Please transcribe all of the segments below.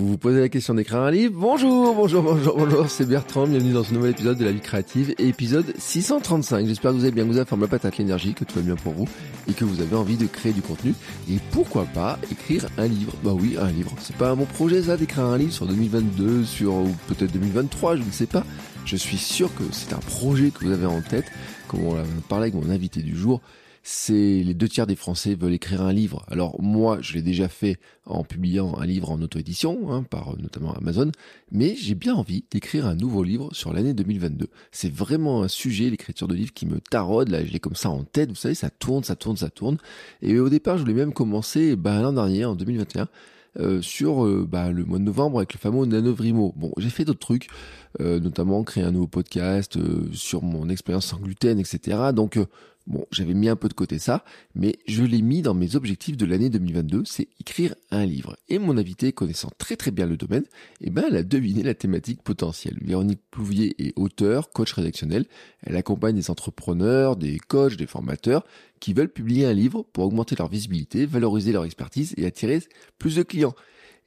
Vous vous posez la question d'écrire un livre Bonjour, bonjour, bonjour, bonjour, c'est Bertrand, bienvenue dans ce nouvel épisode de La Vie Créative, épisode 635. J'espère que vous avez bien, que vous avez forme la patate, l'énergie, que tout va bien pour vous et que vous avez envie de créer du contenu. Et pourquoi pas écrire un livre Bah oui, un livre. C'est pas mon projet ça d'écrire un livre sur 2022, sur ou peut-être 2023, je ne sais pas. Je suis sûr que c'est un projet que vous avez en tête, comme on l'a parlé avec mon invité du jour c'est les deux tiers des Français veulent écrire un livre. Alors moi, je l'ai déjà fait en publiant un livre en auto-édition, hein, par notamment Amazon, mais j'ai bien envie d'écrire un nouveau livre sur l'année 2022. C'est vraiment un sujet, l'écriture de livres, qui me taraude. Là, je l'ai comme ça en tête. Vous savez, ça tourne, ça tourne, ça tourne. Et au départ, je voulais même commencer bah, l'an dernier, en 2021. Euh, sur euh, bah, le mois de novembre avec le fameux Nanovrimo. Bon, j'ai fait d'autres trucs, euh, notamment créer un nouveau podcast sur mon expérience sans gluten, etc. Donc Bon, j'avais mis un peu de côté ça, mais je l'ai mis dans mes objectifs de l'année 2022, c'est écrire un livre. Et mon invité, connaissant très très bien le domaine, eh ben, elle a deviné la thématique potentielle. Véronique Plouvier est auteur, coach rédactionnel. Elle accompagne des entrepreneurs, des coachs, des formateurs qui veulent publier un livre pour augmenter leur visibilité, valoriser leur expertise et attirer plus de clients.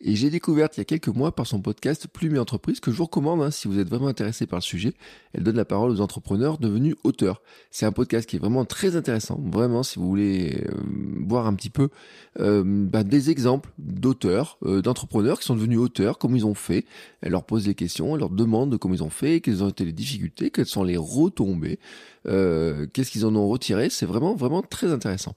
Et j'ai découvert il y a quelques mois par son podcast Plume et Entreprise que je vous recommande hein, si vous êtes vraiment intéressé par le sujet. Elle donne la parole aux entrepreneurs devenus auteurs. C'est un podcast qui est vraiment très intéressant. Vraiment, si vous voulez euh, voir un petit peu euh, bah, des exemples d'auteurs, euh, d'entrepreneurs qui sont devenus auteurs, comment ils ont fait. Elle leur pose des questions, elle leur demande comment ils ont fait, quelles ont été les difficultés, quelles sont les retombées, qu'est-ce qu'ils en ont retiré. C'est vraiment, vraiment très intéressant.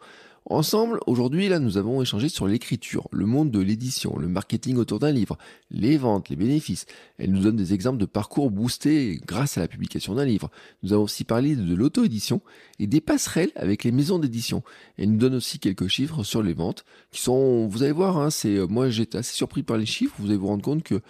Ensemble, aujourd'hui, là, nous avons échangé sur l'écriture, le monde de l'édition, le marketing autour d'un livre, les ventes, les bénéfices. Elle nous donne des exemples de parcours boostés grâce à la publication d'un livre. Nous avons aussi parlé de l'auto-édition et des passerelles avec les maisons d'édition. Elle nous donne aussi quelques chiffres sur les ventes qui sont, vous allez voir, hein, c'est, euh, moi j'étais assez surpris par les chiffres. Vous allez vous rendre compte que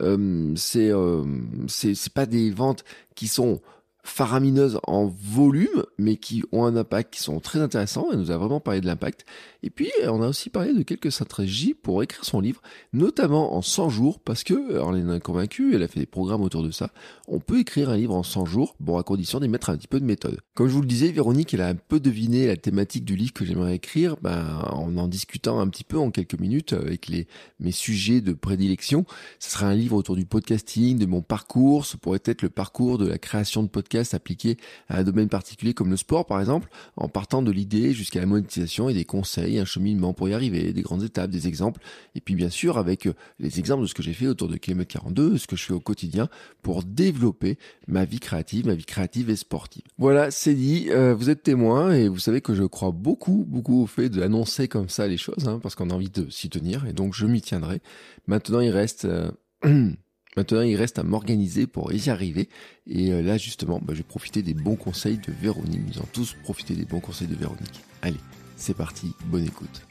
euh, c'est, euh, c'est, c'est pas des ventes qui sont faramineuses en volume, mais qui ont un impact qui sont très intéressants. Elle nous a vraiment parlé de l'impact. Et puis, on a aussi parlé de quelques stratégies pour écrire son livre, notamment en 100 jours, parce que, alors, elle en a convaincu, elle a fait des programmes autour de ça. On peut écrire un livre en 100 jours, bon, à condition d'y mettre un petit peu de méthode. Comme je vous le disais, Véronique, elle a un peu deviné la thématique du livre que j'aimerais écrire, ben, en en discutant un petit peu en quelques minutes avec les, mes sujets de prédilection. Ce sera un livre autour du podcasting, de mon parcours. Ce pourrait être le parcours de la création de podcasts appliqué à un domaine particulier comme le sport, par exemple, en partant de l'idée jusqu'à la monétisation et des conseils un cheminement pour y arriver, des grandes étapes, des exemples, et puis bien sûr avec euh, les exemples de ce que j'ai fait autour de Kilomètre 42, ce que je fais au quotidien pour développer ma vie créative, ma vie créative et sportive. Voilà, c'est dit, euh, vous êtes témoin et vous savez que je crois beaucoup, beaucoup au fait d'annoncer comme ça les choses, hein, parce qu'on a envie de s'y tenir, et donc je m'y tiendrai. Maintenant, il reste... Euh, maintenant, il reste à m'organiser pour y arriver. Et là, justement, bah, je vais profiter des bons conseils de Véronique. Nous allons tous profiter des bons conseils de Véronique. Allez, c'est parti, bonne écoute.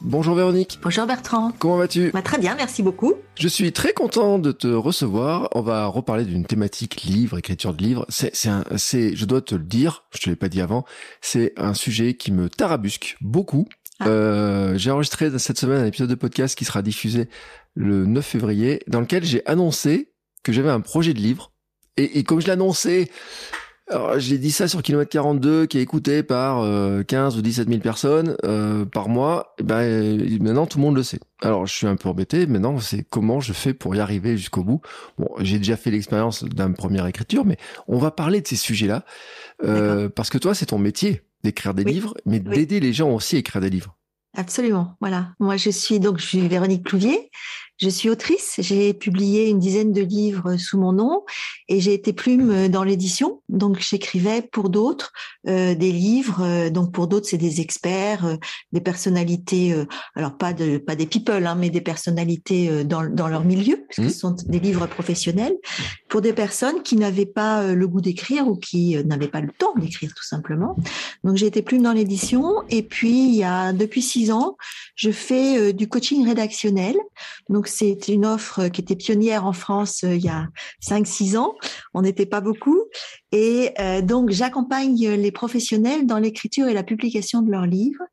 Bonjour Véronique. Bonjour Bertrand. Comment vas-tu? Bah, Très bien, merci beaucoup. Je suis très content de te recevoir. On va reparler d'une thématique livre, écriture de livre. C'est, c'est, un, c'est, je dois te le dire, je te l'ai pas dit avant, c'est un sujet qui me tarabusque beaucoup. Ah. Euh, j'ai enregistré cette semaine un épisode de podcast qui sera diffusé le 9 février, dans lequel j'ai annoncé que j'avais un projet de livre. Et, et comme je l'annonçais, j'ai dit ça sur kilomètre 42 qui est écouté par 15 euh, ou 17 000 personnes euh, par mois. Et ben euh, maintenant tout le monde le sait. Alors je suis un peu embêté. Maintenant c'est comment je fais pour y arriver jusqu'au bout. Bon, j'ai déjà fait l'expérience d'une première écriture, mais on va parler de ces sujets-là parce que toi c'est ton métier d'écrire des livres, mais d'aider les gens aussi à écrire des livres. Absolument, voilà. Moi, je suis donc je suis Véronique Clouvier. Je suis autrice, j'ai publié une dizaine de livres sous mon nom et j'ai été plume dans l'édition. Donc j'écrivais pour d'autres euh, des livres. euh, donc pour d'autres, c'est des experts, euh, des personnalités. euh, alors pas de pas des people, hein, mais des personnalités euh, dans dans leur milieu, parce que Mhm. ce sont des livres professionnels pour des personnes qui n'avaient pas euh, le goût d'écrire ou qui n'avaient pas le temps d'écrire tout simplement. Donc j'ai été plume dans l'édition et puis il y a depuis six ans, je fais du coaching rédactionnel. Donc c'est une offre qui était pionnière en France euh, il y a 5-6 ans. On n'était pas beaucoup. Et euh, donc j'accompagne les professionnels dans l'écriture et la publication de leurs livres.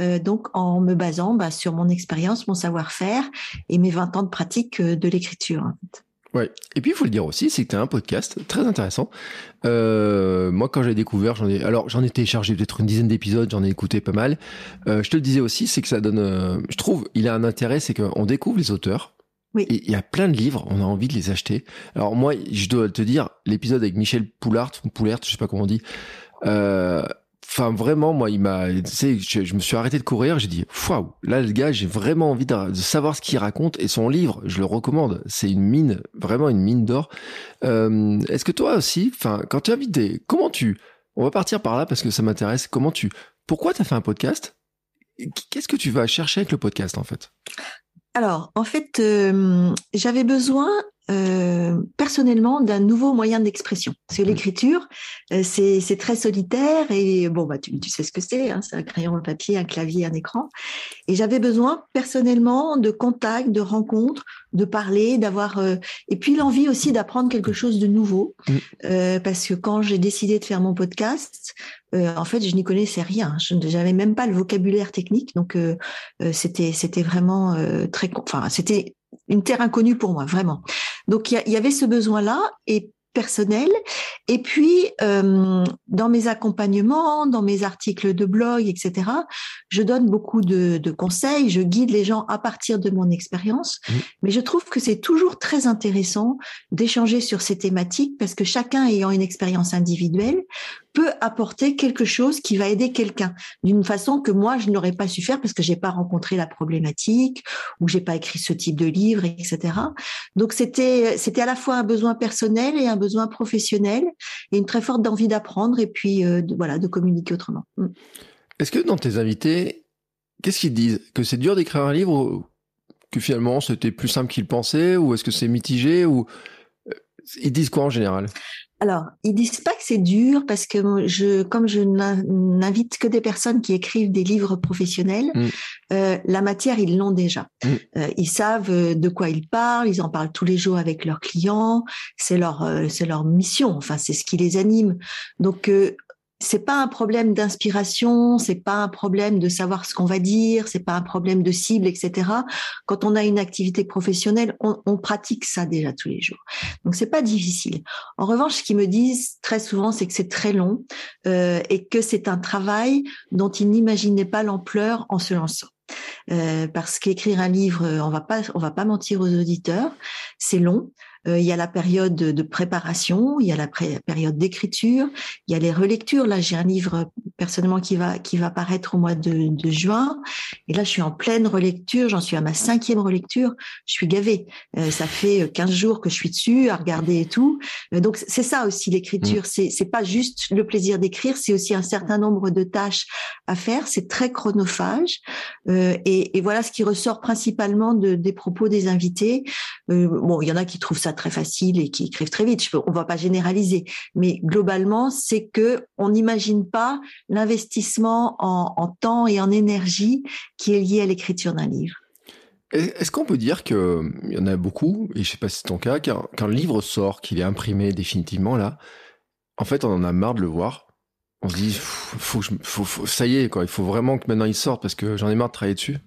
euh, donc en me basant bah, sur mon expérience, mon savoir-faire et mes 20 ans de pratique de l'écriture. Ouais. Et puis il faut le dire aussi, c'est que tu as un podcast très intéressant. Euh, moi, quand j'ai découvert, j'en ai, alors j'en ai téléchargé peut-être une dizaine d'épisodes, j'en ai écouté pas mal. Euh, je te le disais aussi, c'est que ça donne, euh, je trouve, il a un intérêt, c'est qu'on découvre les auteurs. Oui. Et il y a plein de livres, on a envie de les acheter. Alors moi, je dois te dire, l'épisode avec Michel Poulart, ou Poulert, je sais pas comment on dit. Euh, Enfin, vraiment, moi, il m'a, je, me suis arrêté de courir, j'ai dit, waouh, là, le gars, j'ai vraiment envie de, savoir ce qu'il raconte et son livre, je le recommande. C'est une mine, vraiment une mine d'or. Euh, est-ce que toi aussi, enfin, quand tu invites des, comment tu, on va partir par là parce que ça m'intéresse, comment tu, pourquoi t'as fait un podcast? Qu'est-ce que tu vas chercher avec le podcast, en fait? Alors, en fait, euh, j'avais besoin euh, personnellement d'un nouveau moyen d'expression. Parce que l'écriture, euh, c'est très solitaire et bon, bah, tu, tu sais ce que c'est, hein, c'est un crayon, un papier, un clavier, un écran. Et j'avais besoin personnellement de contact, de rencontres, de parler, d'avoir... euh, et puis l'envie aussi d'apprendre quelque chose de nouveau. Mm. Parce que quand j'ai décidé de faire mon podcast, en fait, je n'y connaissais rien. Je n'avais même pas le vocabulaire technique. Donc, c'était c'était vraiment très... Enfin, c'était une terre inconnue pour moi, vraiment. Donc, il y, avait ce besoin-là et personnel. Et puis, euh, dans mes accompagnements, dans mes articles de blog, etc., je donne beaucoup de, de conseils, je guide les gens à partir de mon expérience. Mhm. Mais je trouve que c'est toujours très intéressant d'échanger sur ces thématiques parce que chacun ayant une expérience individuelle peut apporter quelque chose qui va aider quelqu'un d'une façon que moi je n'aurais pas su faire parce que j'ai pas rencontré la problématique ou j'ai pas écrit ce type de livre, etc. Donc c'était c'était à la fois un besoin personnel et un besoin professionnel et une très forte envie d'apprendre et puis euh, de, voilà de communiquer autrement. Mm. Est-ce que dans tes invités, qu'est-ce qu'ils disent? Que c'est dur d'écrire un livre que finalement c'était plus simple qu'ils pensaient ou est-ce que c'est mitigé ou euh, ils disent quoi en général? Alors, ils disent pas que c'est dur parce que je, comme je n'in- n'invite que des personnes qui écrivent des livres professionnels, Mm. euh, la matière ils l'ont déjà. Mm. Euh, ils savent euh, de quoi ils parlent, ils en parlent tous les jours avec leurs clients. C'est leur, euh, c'est leur mission. Enfin, c'est ce qui les anime. Donc euh, c'est pas un problème d'inspiration, c'est pas un problème de savoir ce qu'on va dire, c'est pas un problème de cible, etc. Quand on a une activité professionnelle, on, on pratique ça déjà tous les jours. Donc c'est pas difficile. En revanche, ce qu'ils me disent très souvent, c'est que c'est très long euh, et que c'est un travail dont ils n'imaginaient pas l'ampleur en se lançant. Euh, parce qu'écrire un livre, on va pas, on va pas mentir aux auditeurs, c'est long. Euh, il y a la période de préparation, il y a la pré- période d'écriture, il y a les relectures. Là, j'ai un livre personnellement qui va qui va paraître au mois de, de juin, et là, je suis en pleine relecture. J'en suis à ma cinquième relecture. Je suis gavée. Euh, ça fait 15 jours que je suis dessus à regarder et tout. Euh, donc c'est ça aussi l'écriture. C'est c'est pas juste le plaisir d'écrire, c'est aussi un certain nombre de tâches à faire. C'est très chronophage. Euh, et, et voilà ce qui ressort principalement de, des propos des invités. Bon, il y en a qui trouvent ça très facile et qui écrivent très vite. Je peux, on va pas généraliser, mais globalement, c'est que on n'imagine pas l'investissement en, temps et en énergie qui est lié à l'écriture d'un livre. Est-ce qu'on peut dire que il y en a beaucoup, et je sais pas si c'est ton cas, quand le livre sort, qu'il est imprimé définitivement là, en fait, on en a marre de le voir. On se dit, ça y est. Il faut vraiment que maintenant il sorte parce que j'en ai marre de travailler dessus.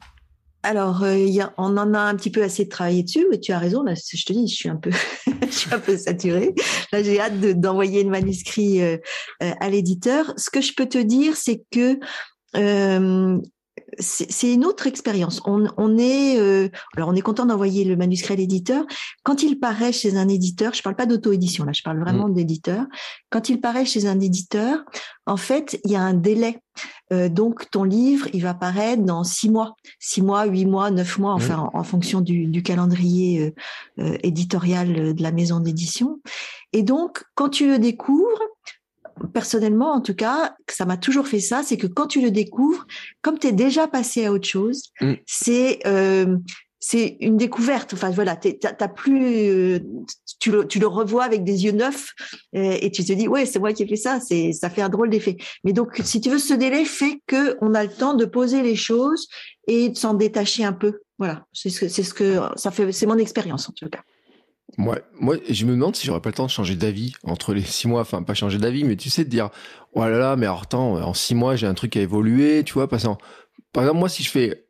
Alors, euh, on en a un petit peu assez de travailler dessus. Et tu as raison. Là, je te dis, je suis un peu, je suis un peu saturée. Là, j'ai hâte de- d'envoyer le manuscrit euh, euh, à l'éditeur. Ce que je peux te dire, c'est que euh, c'est une autre expérience. On, on est, euh, alors on est content d'envoyer le manuscrit à l'éditeur. Quand il paraît chez un éditeur, je parle pas d'auto-édition là, je parle vraiment d'éditeur. Quand il paraît chez un éditeur, en fait, il y a un délai. Euh, donc ton livre, il va paraître dans six mois, six mois, huit mois, neuf mois, enfin en, fonction du, du calendrier euh, euh, éditorial de la maison d'édition. Et donc, quand tu le découvres, personnellement, en tout cas, ça m'a toujours fait ça, c'est que quand tu le découvres, comme tu es déjà passé à autre chose, Mm. c'est euh, c'est une découverte. Enfin voilà, t'as plus, euh, tu le, tu le revois avec des yeux neufs euh, et tu te dis ouais c'est moi qui ai fait ça. C'est ça fait un drôle d'effet. Mais donc si tu veux, ce délai fait que on a le temps de poser les choses et de s'en détacher un peu. Voilà, c'est ce que c'est ce que ça fait. C'est mon expérience en tout cas. Ouais, moi, je me demande si j'aurais pas le temps de changer d'avis entre les six mois. Enfin, pas changer d'avis, mais tu sais, de dire, oh là là, mais alors, attends, en six mois, j'ai un truc à évoluer, tu vois, passant. Par exemple, moi, si je fais,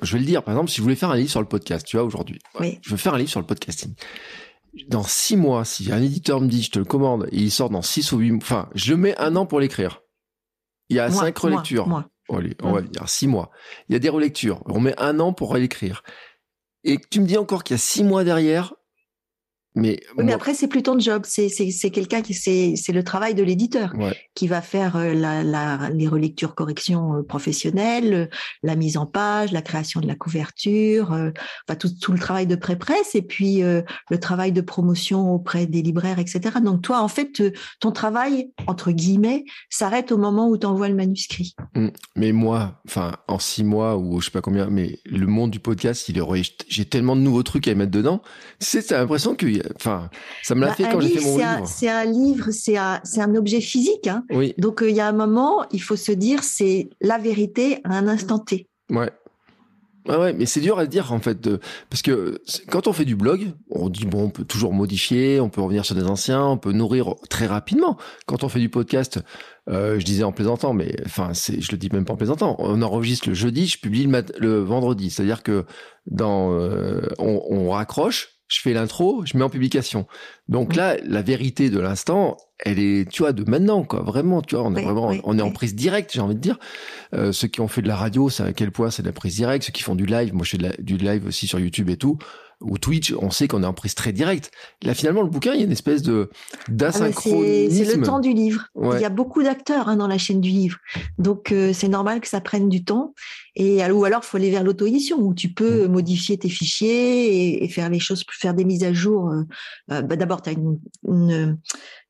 je vais le dire, par exemple, si je voulais faire un livre sur le podcast, tu vois, aujourd'hui. Oui. Je veux faire un livre sur le podcasting. Dans six mois, si un éditeur me dit, je te le commande, et il sort dans six ou huit mois, enfin, je mets un an pour l'écrire. Il y a Moi, cinq moi, relectures. moi. Oh, allez, on Mm. va dire six mois. Il y a des relectures. On met un an pour l'écrire. Et tu me dis encore qu'il y a six mois derrière, mais, Oui, mais après, c'est plus ton job. C'est c'est c'est quelqu'un qui c'est c'est le travail de l'éditeur ouais. qui va faire euh, la, la les relectures corrections euh, professionnelles, euh, la mise en page, la création de la couverture, euh, enfin tout tout le travail de pré-presse et puis euh, le travail de promotion auprès des libraires, etc. Donc toi, en fait, ton travail entre guillemets s'arrête au moment où tu envoies le manuscrit. Mais moi, enfin, en six mois ou je sais pas combien, mais le monde du podcast, il est, j'ai tellement de nouveaux trucs à mettre dedans. Sais, t'as l'impression que, enfin, ça me l'a Bah, fait quand j'ai fait mon c'est un- livre. C'est un livre, c'est un objet physique. Hein. Oui, Donc euh, il y a un moment, il faut se dire c'est la vérité à un instant T. ouais. Ouais, ouais, mais c'est dur à dire en fait, de- parce que quand on fait du blog, on dit bon, on peut toujours modifier, on peut revenir sur des anciens, on peut nourrir très rapidement. Quand on fait du podcast, euh, je disais en plaisantant, mais enfin, c'est, je le dis même pas en plaisantant. On enregistre le jeudi, je publie le, mat- le vendredi, c'est-à-dire que dans, euh, on, on raccroche, je fais l'intro, je mets en publication. Donc là, la vérité de l'instant, elle est, tu vois, de maintenant, quoi. Vraiment, tu vois, on est Oui, vraiment, oui, on est en prise directe, j'ai envie de dire. Euh, ceux qui ont fait de la radio, c'est à quel point c'est de la prise directe. Ceux qui font du live, moi je fais de la- du live aussi sur YouTube et tout, ou Twitch, on sait qu'on est en prise très directe. Là, finalement, le bouquin, il y a une espèce de Ah, d'asynchronisme. C'est c'est le temps du livre. Ouais. Il y a beaucoup d'acteurs hein, dans la chaîne du livre. Donc, euh, c'est normal que ça prenne du temps. Et, ou alors, faut aller vers l'auto-édition où tu Mm. peux modifier tes fichiers et, et faire les choses, faire des mises à jour. euh, euh, bah, D'abord, tu as une, une,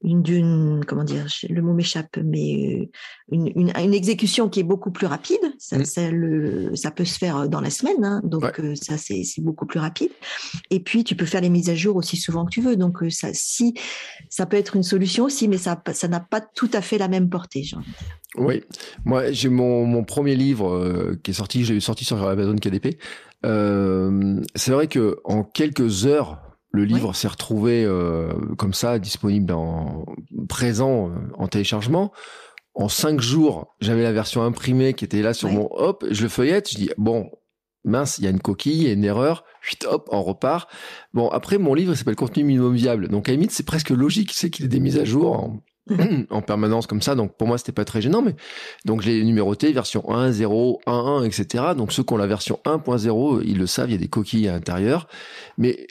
une, d'une- comment dire, le mot m'échappe, mais euh, une, une, une exécution qui est beaucoup plus rapide. Ça, Mm. ça, le, ça peut se faire dans la semaine. Hein, donc, Ouais. euh, ça, c'est c'est beaucoup plus rapide. Et puis, tu peux faire les mises à jour aussi souvent que tu veux. Donc, euh, ça, si, ça peut être une solution aussi, mais ça ça n'a pas tout à fait la même portée. Genre. Oui, moi j'ai mon, mon premier livre euh, qui est sorti, j'ai sorti sur Amazon KDP. Euh, c'est vrai que en quelques heures, le livre s'est retrouvé euh, comme ça, disponible en présent euh, en téléchargement. En cinq jours, j'avais la version imprimée qui était là sur mon hop, je le feuillette, je dis bon mince, il y a une coquille, il y a une erreur, Chut, hop, on repart. Bon après mon livre s'appelle contenu minimum viable, donc à la limite c'est presque logique, c'est qu'il y ait des mises à jour en, en permanence comme ça, donc pour moi c'était pas très gênant, mais donc je l'ai numéroté, version 1, 0, 1, 1, etc. Donc ceux qui ont la version 1.0, ils le savent, il y a des coquilles à l'intérieur. Mais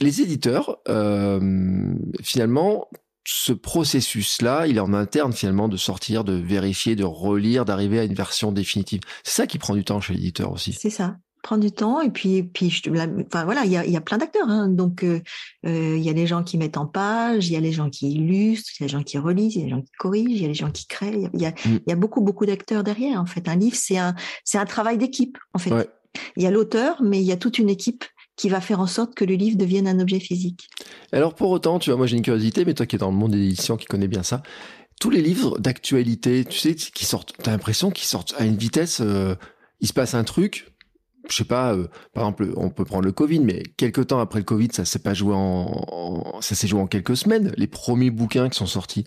les éditeurs, euh, finalement, ce processus-là, il est en interne finalement de sortir, de vérifier, de relire, d'arriver à une version définitive. C'est ça qui prend du temps chez l'éditeur aussi. C'est ça. Prends du temps et puis puis je, la- enfin voilà il y a, il y a plein d'acteurs hein. donc euh, euh, il y a les gens qui mettent en page il y a les gens qui illustrent il y a les gens qui relisent il y a les gens qui corrigent il y a les gens qui créent il y a y a, Mm. il y a beaucoup beaucoup d'acteurs derrière en fait un livre c'est un c'est un travail d'équipe en fait Ouais. il y a l'auteur mais il y a toute une équipe qui va faire en sorte que le livre devienne un objet physique Alors pour autant, tu vois, moi j'ai une curiosité, mais toi qui es dans le monde des éditions, qui connais bien ça, tous les livres d'actualité, tu sais, qui sortent, t'as l'impression qu'ils sortent à une vitesse, euh, il se passe un truc, je sais pas, euh, par exemple, on peut prendre le Covid, mais quelques temps après le Covid, ça s'est pas joué en, ça s'est joué en quelques semaines, les premiers bouquins qui sont sortis.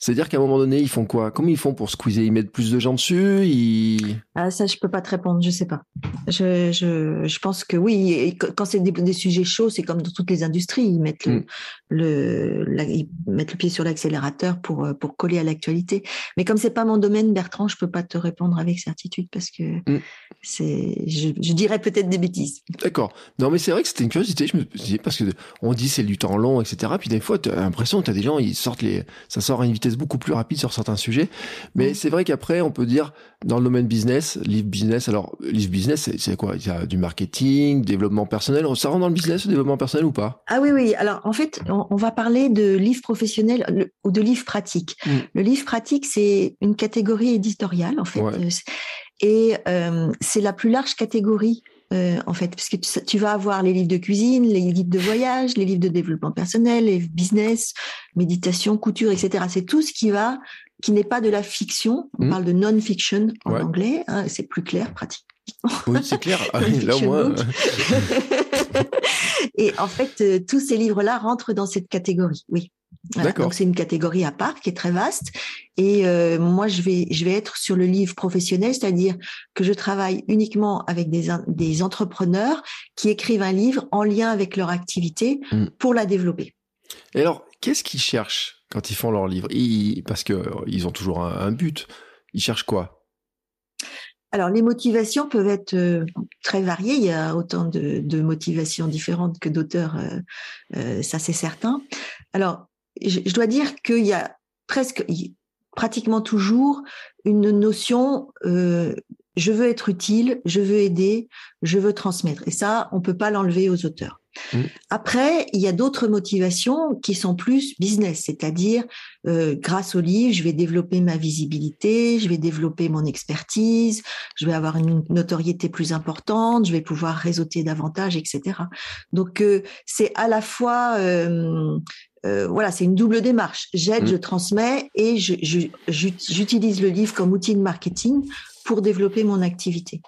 C'est-à-dire qu'à un moment donné, ils font quoi? Comment ils font pour squeezer? Ils mettent plus de gens dessus? Ils... Ah, ça, je peux pas te répondre, je sais pas. Je, je, je pense que oui, et quand c'est des, des, sujets chauds, c'est comme dans toutes les industries, ils mettent le, Mm. le, la- ils mettent le pied sur l'accélérateur pour, euh, pour coller à l'actualité. Mais comme c'est pas mon domaine, Bertrand, je peux pas te répondre avec certitude parce que Mm. c'est, je, je dirais peut-être des bêtises. D'accord. Non, mais c'est vrai que c'était une curiosité. Je me parce que on dit c'est du temps long, etc. Puis des fois, tu as l'impression que tu as des gens, ils sortent les, ça sort à une vitesse beaucoup plus rapide sur certains sujets. Mais c'est vrai qu'après, on peut dire, dans le domaine business, livre business, alors, livre business, c'est- quoi? Il y a du marketing, développement personnel. Ça rentre dans le business, le développement personnel ou pas? Ah oui, oui. Alors, en fait, on, on va parler de livres professionnels le- ou de livres pratiques. Mm. Le livre pratique, c'est une catégorie éditoriale, en fait. Ouais. Et euh, c'est la plus large catégorie, euh, en fait, parce que tu, tu vas avoir les livres de cuisine, les livres de voyage, les livres de développement personnel, les business, méditation, couture, etc. C'est tout ce qui va, qui n'est pas de la fiction. On Mm. parle de non-fiction en Ouais. anglais. hein, c'est plus clair, pratique. Oui, c'est clair. Ah, Là, au moins. book. Et en fait, euh, tous ces livres-là rentrent dans cette catégorie. Oui. Voilà. Donc c'est une catégorie à part qui est très vaste. Et euh, moi, je vais, je vais être sur le livre professionnel, c'est-à-dire que je travaille uniquement avec des, in- des entrepreneurs qui écrivent un livre en lien avec leur activité Mm. pour la développer. Et alors, qu'est-ce qu'ils cherchent quand ils font leur livre? Ils- Parce que euh, ils ont toujours un, un but. Ils cherchent quoi? Alors, les motivations peuvent être euh, très variées. Il y a autant de, de motivations différentes que d'auteurs, euh, euh, ça c'est certain. Alors, je, je dois dire qu'il y a presque, pratiquement toujours une notion euh, je veux être utile, je veux aider, je veux transmettre. Et ça, on peut pas l'enlever aux auteurs. Mm. Après, il y a d'autres motivations qui sont plus business, c'est-à-dire euh, grâce au livre, je vais développer ma visibilité, je vais développer mon expertise, je vais avoir une notoriété plus importante, je vais pouvoir réseauter davantage, etc. Donc euh, c'est à la fois euh, euh, voilà, c'est une double démarche. J'aide, Mm. je transmets et j'utilise le livre comme outil de marketing pour développer mon activité.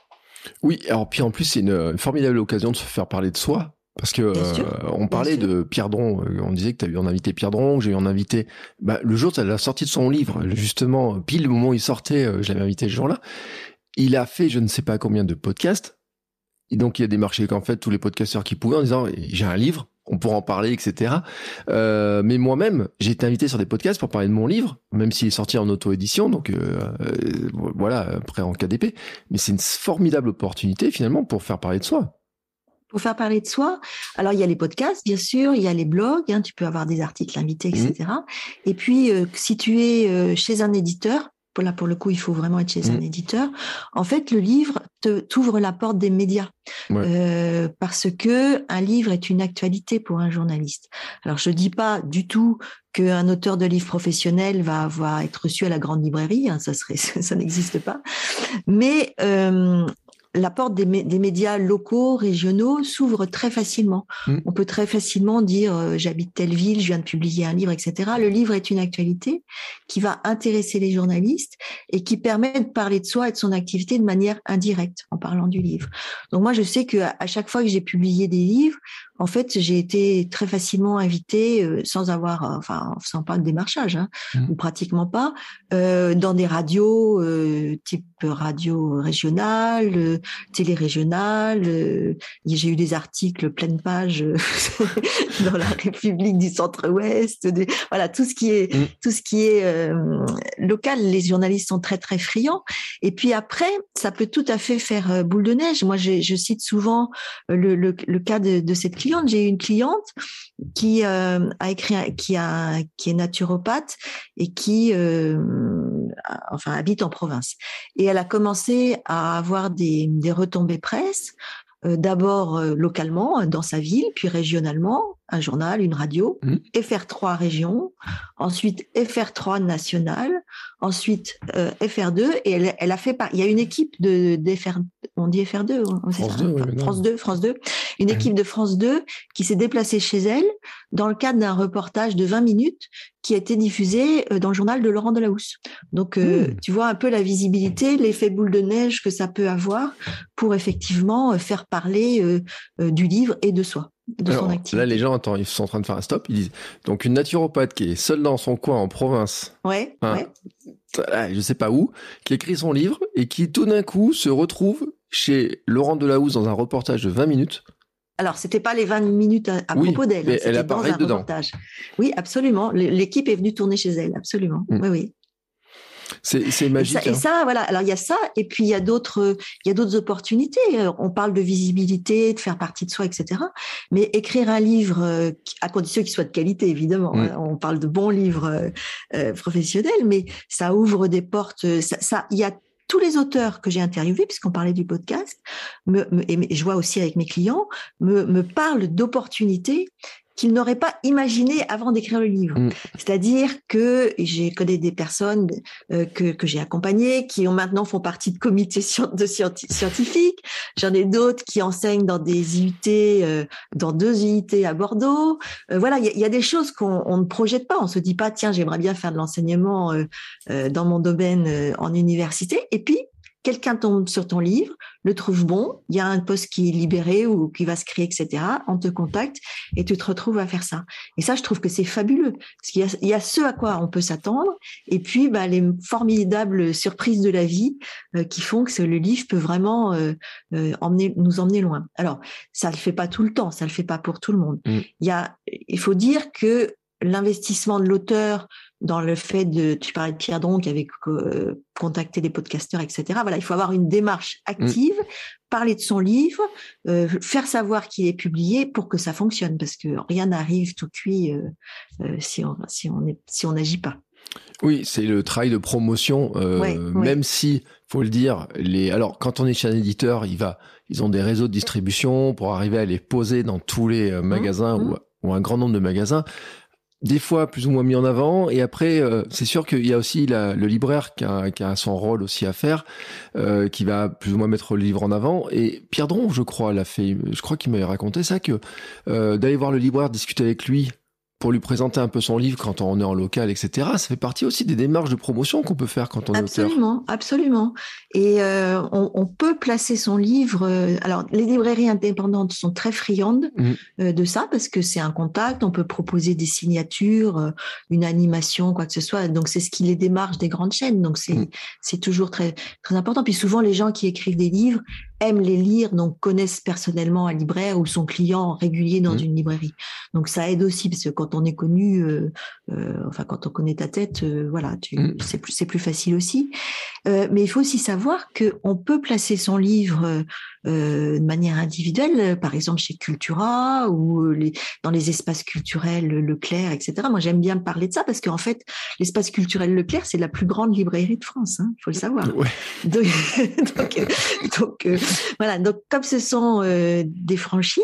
Oui, alors puis en plus, c'est une, formidable occasion de se faire parler de soi. Parce que sûr, euh, on parlait de Pierre Dron, euh, on disait que tu as eu en invité Pierre Dron, que j'ai eu en invité bah, le jour de la sortie de son livre, justement, pile le moment où il sortait, je l'avais invité ce jour-là. Il a fait je ne sais pas combien de podcasts. Et donc il a démarché qu'en fait tous les podcasteurs qui pouvaient en disant j'ai un livre, on pourra en parler, etc. Euh, mais moi-même, j'ai été invité sur des podcasts pour parler de mon livre, même s'il est sorti en auto-édition, donc euh, euh, voilà, après en KDP. Mais c'est une formidable opportunité finalement pour faire parler de soi. Pour faire parler de soi, alors il y a les podcasts, bien sûr, il y a les blogs, hein, tu peux avoir des articles invités, etc. Et puis, si tu es chez un éditeur, là pour le coup, il faut vraiment être chez un Mhm. éditeur. En fait, le livre te t'ouvre la porte des médias Ouais. Euh, parce que un livre est une actualité pour un journaliste. Alors, je dis pas du tout qu'un auteur de livre professionnel va avoir être reçu à la grande librairie, hein, ça serait ça n'existe pas. Mais euh, la porte des, mé- des médias locaux, régionaux s'ouvre très facilement. Mm. On peut très facilement dire euh, j'habite telle ville, je viens de publier un livre, etc. Le livre est une actualité qui va intéresser les journalistes et qui permet de parler de soi et de son activité de manière indirecte en parlant du livre. Donc moi, je sais que à chaque fois que j'ai publié des livres, en fait, j'ai été très facilement invitée euh, sans avoir, euh, enfin, sans pas de démarchage, hein, Mm. ou pratiquement pas, euh, dans des radios type radio régionale, télé régionale. euh, j'ai eu des articles pleine page dans la République du Centre-Ouest. Voilà, tout ce qui est Mm. tout ce qui est local. Les journalistes sont très très friands. Et puis après, ça peut tout à fait faire boule de neige. Moi, je, je cite souvent le, le, le cas de, de cette cliente. J'ai une cliente qui euh, a écrit, qui est naturopathe et qui, euh, habite en province. Et elle a commencé à avoir des, retombées presse. euh, D'abord localement dans sa ville, puis régionalement, un journal, une radio, Mhm. FR3 région, ensuite FR3 national, ensuite euh, FR2, et elle, elle a fait par... Il y a une équipe de d'FR, on dit FR2, hein, France ça, 2, oui, hein. France 2, France 2, une Mhm. équipe de France 2 qui s'est déplacée chez elle dans le cadre d'un reportage de 20 minutes qui a été diffusé euh, dans le journal de Laurent Delahousse. Donc, euh, Mhm. tu vois un peu la visibilité, l'effet boule de neige que ça peut avoir pour effectivement euh, faire parler euh, euh, du livre et de soi. De Alors, son activité. là, les gens, attends, ils sont en train de faire un stop. Ils disent donc une naturopathe qui est seule dans son coin en province, Ouais, ouais. voilà, je sais pas où, qui écrit son livre et qui tout d'un coup se retrouve chez Laurent Delahousse dans un reportage de 20 minutes. Alors, c'était pas les 20 minutes à, à Oui, propos d'elle, hein, elle c'était dans apparaît un dedans. reportage. Oui, absolument. L'équipe est venue tourner chez elle, absolument. Mm. Oui, oui. C'est Et magique. et hein. ça, voilà. Alors il y a ça, et puis il y a d'autres, il y a d'autres opportunités. On parle de visibilité, de faire partie de soi, etc. Mais écrire un livre, euh, à condition qu'il soit de qualité, évidemment. Mm. hein. On parle de bons livres euh, euh, professionnels, mais ça ouvre des portes. euh, Ça, ça- il y a tous les auteurs que j'ai interviewés, puisqu'on parlait du podcast, me, me- et je vois aussi avec mes clients, me, me parlent d'opportunités qu'ils n'auraient pas imaginées avant d'écrire le livre. Mm. C'est-à-dire que j'ai connu des personnes euh, que, que j'ai accompagnées qui ont maintenant font partie de comités de scienti- scientifiques. J'en ai d'autres qui enseignent dans des IUT, euh, dans deux IUT à Bordeaux. Euh, voilà, il y, y a des choses qu'on on ne projette pas. On se dit pas, tiens, j'aimerais bien faire de l'enseignement euh, euh, dans mon domaine euh, en université. Et puis, quelqu'un tombe sur ton livre, le trouve bon, il y a un poste qui est libéré ou qui va se créer, etc. On te contacte et tu te retrouves à faire ça. Et ça, je trouve que c'est fabuleux. Parce qu'il y a, il y a ce à quoi on peut s'attendre et puis bah, les formidables surprises de la vie euh, qui font que le livre peut vraiment euh, euh, emmener, nous emmener loin. Alors, ça le fait pas tout le temps, ça le fait pas pour tout le monde. Mm. Il y a, il faut dire que l'investissement de l'auteur dans le fait de, tu parlais de Pierre Dron qui avait euh, contacté des podcasteurs, etc. Voilà, il faut avoir une démarche active, parler de son livre, euh, faire savoir qu'il est publié pour que ça fonctionne, parce que rien n'arrive tout cuit euh, euh, si on si on est si on n'agit pas. Oui, c'est le travail de promotion, euh, Ouais, ouais. même si, faut le dire, les. Alors, quand on est chez un éditeur, il va, ils ont des réseaux de distribution pour arriver à les poser dans tous les euh, magasins mmh. ou, ou un grand nombre de magasins. Des fois plus ou moins mis en avant, et après, euh, c'est sûr qu'il y a aussi le libraire qui a, qui a son rôle aussi à faire, euh, qui va plus ou moins mettre le livre en avant. Et Pierre Dron, je crois, l'a fait. Je crois qu'il m'avait raconté ça que euh, d'aller voir le libraire, discuter avec lui pour lui présenter un peu son livre quand on est en local, etc. Ça fait partie aussi des démarches de promotion qu'on peut faire quand on est auteur. Absolument, absolument. Et euh, on, on peut placer son livre. euh, alors, les librairies indépendantes sont très friandes Mhm. euh, de ça parce que c'est un contact. On peut proposer des signatures, une animation, quoi que ce soit. Donc, c'est ce qui les démarche des grandes chaînes. Donc, c'est Mhm. c'est toujours très très important. Puis souvent, les gens qui écrivent des livres aiment les lire, donc connaissent personnellement un libraire ou son client régulier dans Mhm. une librairie. Donc, ça aide aussi parce que quand on est connu, euh, euh, enfin quand on connaît ta tête, euh, voilà, tu, Mhm. c'est plus c'est plus facile aussi. Euh, mais il faut aussi savoir que on peut placer son livre euh, de manière individuelle, euh, par exemple chez Cultura ou euh, les, dans les espaces culturels Leclerc, etc. Moi, j'aime bien parler de ça parce qu'en fait, l'espace culturel Leclerc, c'est la plus grande librairie de France. Il faut le savoir. Ouais. Donc, donc, euh, donc, euh, voilà. Donc, comme ce sont euh, des franchises,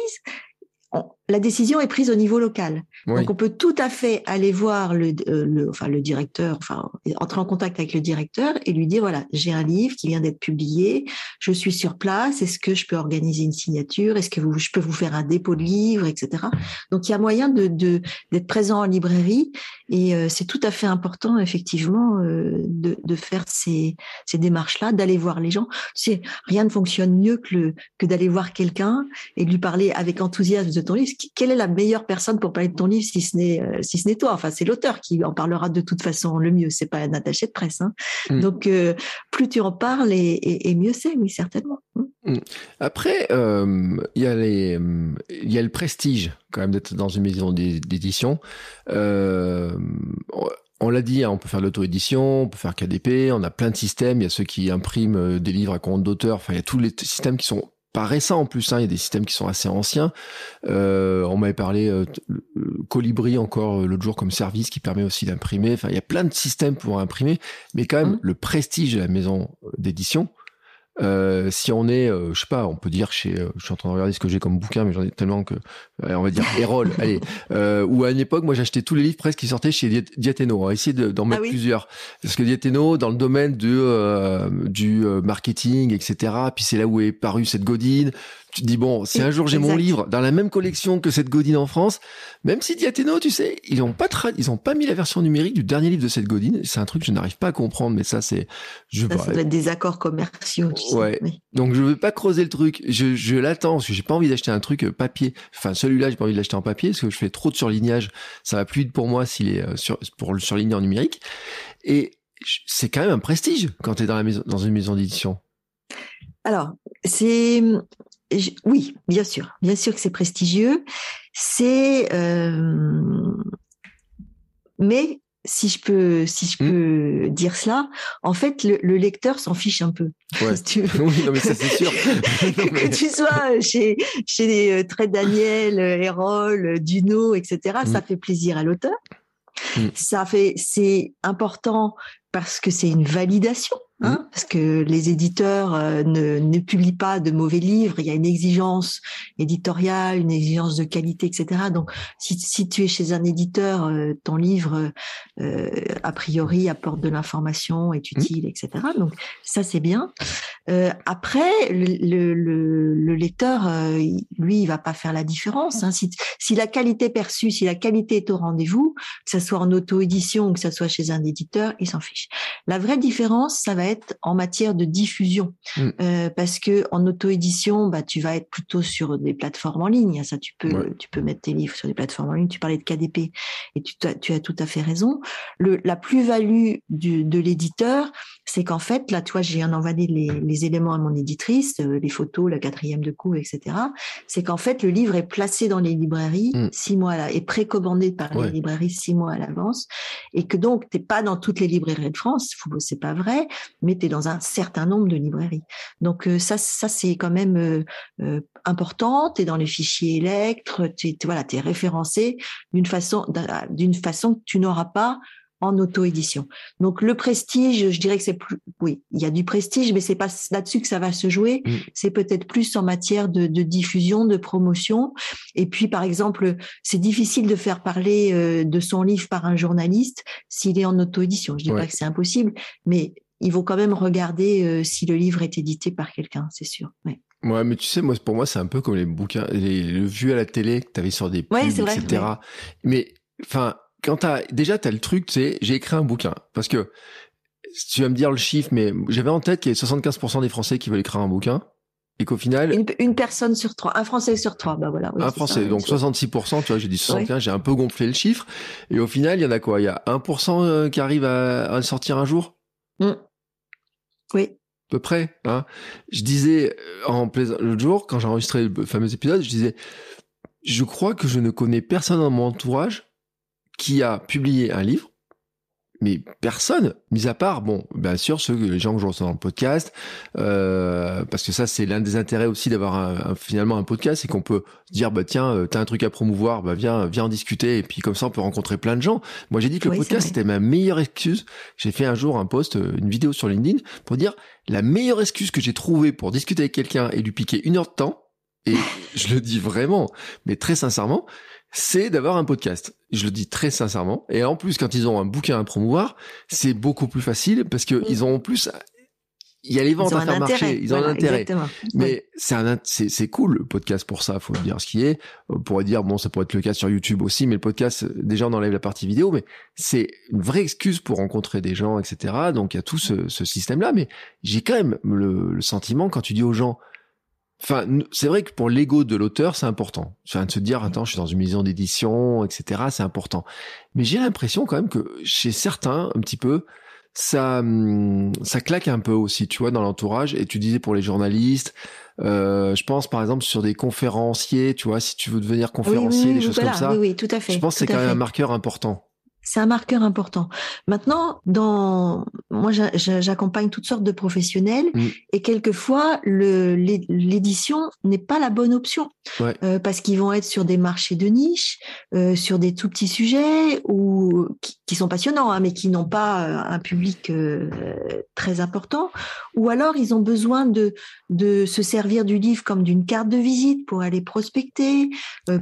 la décision est prise au niveau local. Oui. Donc, on peut tout à fait aller voir le, euh, le, enfin, le directeur, enfin, entrer en contact avec le directeur et lui dire, voilà, j'ai un livre qui vient d'être publié, je suis sur place, est-ce que je peux organiser une signature, est-ce que vous, je peux vous faire un dépôt de livre, etc. Donc, il y a moyen de, de, d'être présent en librairie et euh, c'est tout à fait important, effectivement, euh, de, de faire ces, ces démarches-là, d'aller voir les gens. Tu sais, rien ne fonctionne mieux que, le, que d'aller voir quelqu'un et de lui parler avec enthousiasme de ton livre. Quelle est la meilleure personne pour parler de ton livre si ce n'est euh, si ce n'est toi? Enfin, c'est l'auteur qui en parlera de toute façon le mieux. C'est pas un attaché de presse. Hein. Mm. Donc, euh, plus tu en parles et, et, et mieux c'est, oui, certainement. Mm. Après, euh, il y a les, il y a le prestige quand même d'être dans une maison d'é- d'édition. On- l'a dit, hein, on peut faire l'auto-édition, on peut faire KDP, on a plein de systèmes. Il y a ceux qui impriment des livres à compte d'auteur. Enfin, il y a tous les systèmes qui sont pas récents en plus. Hein, il y a des systèmes qui sont assez anciens. Euh, on m'avait parlé euh, euh, Colibri encore euh, l'autre jour comme service qui permet aussi d'imprimer. Enfin, il y a plein de systèmes pour imprimer, mais quand même Mhm. le prestige de la maison d'édition. Euh, si on est, euh, je sais pas, on peut dire chez, euh, je suis en train de regarder ce que j'ai comme bouquin, mais j'en ai tellement que, allez, on va dire Erol, allez, euh, ou à une époque, moi j'achetais tous les livres presque qui sortaient chez Diat- Diateno. On va essayer de- d'en mettre Ah oui. plusieurs, parce que Diateno, dans le domaine de euh, du euh, marketing, etc. Puis c'est là où est paru cette godine. Tu te dis bon, si un jour j'ai mon livre dans la même collection que cette Godine en France, même si Diathéno, tu sais, ils ont pas tra- ils ont pas mis la version numérique du dernier livre de cette Godine. C'est un truc que je n'arrive pas à comprendre, mais ça c'est, je sais Ça, ça doit être des accords commerciaux. Tu sais. Ouais. Oui. Donc je veux pas creuser le truc. Je, je l'attends parce que j'ai pas envie d'acheter un truc euh, papier. Enfin celui-là j'ai pas envie de l'acheter en papier parce que je fais trop de surlignage. Ça va plus vite pour moi s'il est euh, sur, pour le surligner en numérique. Et c'est quand même un prestige quand tu es dans la maison dans une maison d'édition. Alors, c'est je- oui, bien sûr, bien sûr que c'est prestigieux. C'est euh, mais si je peux si je Hmm. peux dire cela, en fait, le, le lecteur s'en fiche un peu. Ouais. Si tu veux. oui, non mais ça c'est sûr. Non, mais- que tu sois chez chez les euh, Très Daniel, Erol, euh, Duno, etc. Ça Mm. fait plaisir à l'auteur. Mm. Ça fait c'est important parce que c'est une validation. Hein, parce que les éditeurs euh, ne, ne publient pas de mauvais livres, il y a une exigence éditoriale, une exigence de qualité, etc. Donc, si, si tu es chez un éditeur, euh, ton livre, euh, a priori, apporte de l'information, est utile, etc. Donc, ça, c'est bien. Euh, après, le, le, le, le lecteur, lui, il va pas faire la différence. Hein. Si, si la qualité perçue, si la qualité est au rendez-vous, que ça soit en auto-édition ou que ça soit chez un éditeur, il s'en fiche. La vraie différence, ça va être en matière de diffusion, Mm. Euh, parce que en auto-édition, bah, tu vas être plutôt sur des plateformes en ligne. Ça, tu peux, Ouais. tu peux mettre tes livres sur des plateformes en ligne. Tu parlais de KDP et tu, as- tu as tout à fait raison. Le, la plus-value de l'éditeur, c'est qu'en fait, là, toi, j'ai envoyé les, les éléments à mon éditrice, euh, les photos, la quatrième de coup, etc. C'est qu'en fait, le livre est placé dans les librairies Mm. six mois là, est précommandé par Ouais. les librairies six mois à l'avance, et que donc t'es pas dans toutes les librairies de France, c'est pas vrai, mais tu es dans un certain nombre de librairies. Donc euh, ça, ça c'est quand même euh, euh, important. Tu es dans les fichiers électres, tu es, voilà, es référencé d'une façon, d'un- d'une façon que tu n'auras pas en auto-édition. Donc le prestige, je dirais que c'est plus, oui, il y a du prestige, mais c'est pas là-dessus que ça va se jouer. Mm. C'est peut-être plus en matière de, de diffusion, de promotion. Et puis par exemple, c'est difficile de faire parler euh, de son livre par un journaliste s'il est en auto-édition. Je dis Ouais. pas que c'est impossible, mais il faut quand même regarder euh, si le livre est édité par quelqu'un, c'est sûr. Ouais. Ouais, mais tu sais, moi, pour moi, c'est un peu comme les bouquins, les, le vu à la télé que t'avais sur des pubs, Ouais, c'est vrai, etc. ouais. Mais, enfin, quand t'as, déjà, t'as le truc, sais, j'ai écrit un bouquin. Parce que, tu vas me dire le chiffre, mais j'avais en tête qu'il y avait 75% des Français qui veulent écrire un bouquin. Et qu'au final, Une, une personne sur trois, un Français sur trois, bah voilà. oui, un c'est Français, ça, donc c'est- 66%, tu vois, j'ai dit 75, j'ai un peu gonflé le chiffre. Et au final, il y en a quoi? Il y a 1% euh, qui arrive à, à sortir un jour? Mm. Oui. à peu près. Hein. Je disais euh, en plaisant l'autre jour, quand j'ai enregistré le fameux épisode, je disais, je crois que je ne connais personne dans mon entourage qui a publié un livre, mais personne, mis à part, bon, bien sûr, ceux, les gens que je reçois dans le podcast, euh, parce que ça, c'est l'un des intérêts aussi d'avoir un, un- finalement un podcast, c'est qu'on peut dire, bah tiens, euh, t'as un truc à promouvoir, bah viens, viens en discuter, et puis comme ça, on peut rencontrer plein de gens. Moi, j'ai dit que le Oui, podcast, c'était ma meilleure excuse. J'ai fait un jour un post, euh, une vidéo sur LinkedIn, pour dire, la meilleure excuse que j'ai trouvée pour discuter avec quelqu'un et lui piquer une heure de temps, et je le dis vraiment, mais très sincèrement, c'est d'avoir un podcast. Je le dis très sincèrement. Et en plus, quand ils ont un bouquin à promouvoir, c'est beaucoup plus facile parce que ils ont en plus, il y a les ventes à faire intérêt. marcher. Ils ont un intérêt. Exactement. Mais c'est c'est, c'est cool le podcast pour ça, faut dire ce qui est. On pourrait dire bon, ça pourrait être le cas sur YouTube aussi, mais le podcast déjà on enlève la partie vidéo, mais c'est une vraie excuse pour rencontrer des gens, etc. Donc il y a tout ce, ce système-là, mais j'ai quand même le, le sentiment quand tu dis aux gens, enfin c'est vrai que pour l'ego de l'auteur c'est important, enfin de se dire attends je suis dans une maison d'édition, etc. C'est important, mais j'ai l'impression quand même que chez certains un petit peu ça, hum, ça claque un peu aussi, tu vois, dans l'entourage. Et tu disais pour les journalistes, euh, je pense par exemple sur des conférenciers, tu vois, si tu veux devenir oui, conférencier, oui, des oui, choses voilà, comme ça. Oui, oui, tout à fait. je pense que c'est quand même fait. un marqueur important. C'est un marqueur important. Maintenant, dans moi, j'a- j'a- j'accompagne toutes sortes de professionnels Mm. et quelquefois l'édition n'est pas la bonne option Ouais. Euh, parce qu'ils vont être sur des marchés de niche, euh, sur des tout petits sujets ou qui, qui sont passionnants, hein, mais qui n'ont pas euh, un public euh, très important. Ou alors ils ont besoin de de se servir du livre comme d'une carte de visite pour aller prospecter,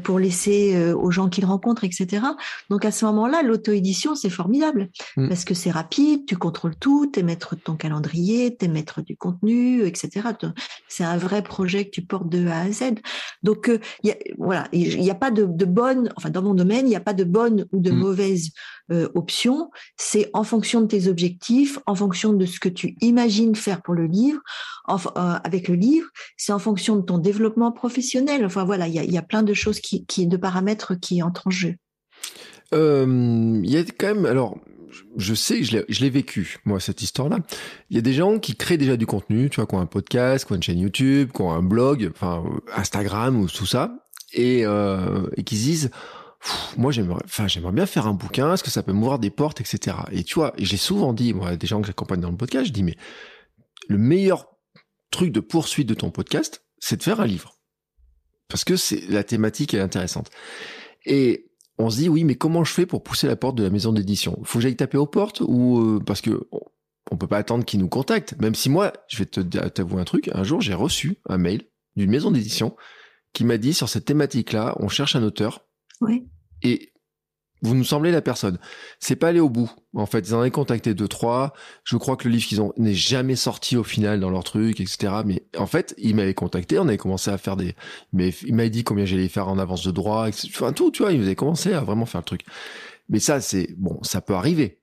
pour laisser aux gens qu'ils rencontrent, etc. Donc à ce moment-là, l'auto l'auto-édition, c'est formidable Mm. parce que c'est rapide, tu contrôles tout, t'es maître de ton calendrier, t'es maître du contenu, etc. C'est un vrai projet que tu portes de A à Z. Donc, euh, il y a, voilà, il n'y a pas de, de bonne, enfin, dans mon domaine, il n'y a pas de bonne ou de Mm. mauvaise euh, option. C'est en fonction de tes objectifs, en fonction de ce que tu imagines faire pour le livre, euh, avec le livre, c'est en fonction de ton développement professionnel. Enfin, voilà, il y a, il y a plein de choses qui, qui, de paramètres qui entrent en jeu. Euh, Il y a quand même, alors, je sais, je l'ai- vécu, moi, cette histoire-là. Il y a des gens qui créent déjà du contenu, tu vois, qui ont un podcast, qui ont une chaîne YouTube, qui ont un blog, enfin, Instagram ou tout ça, et, euh, et qui se disent, moi, j'aimerais, enfin, j'aimerais bien faire un bouquin, est-ce que ça peut m'ouvrir des portes, etc. Et tu vois, j'ai souvent dit, moi, des gens que j'accompagne dans le podcast, je dis, mais le meilleur truc de poursuite de ton podcast, c'est de faire un livre. Parce que c'est, la thématique est intéressante. Et on se dit oui, mais comment je fais pour pousser la porte de la maison d'édition? Faut que j'aille taper aux portes ou euh, parce que on, peut pas attendre qu'ils nous contactent. Même si moi, je vais te t'avouer un truc. Un jour, j'ai reçu un mail d'une maison d'édition qui m'a dit sur cette thématique-là, on cherche un auteur Oui. et vous nous semblez la personne. C'est pas allé au bout. En fait, ils en avaient contacté deux, trois. Je crois que le livre qu'ils ont n'est jamais sorti au final dans leur truc, etc. Mais en fait, ils m'avaient contacté. On avait commencé à faire des, mais il m'avait dit combien j'allais faire en avance de droit, etc. Enfin, tout, tu vois, ils avaient commencé à vraiment faire le truc. Mais ça, c'est, bon, ça peut arriver.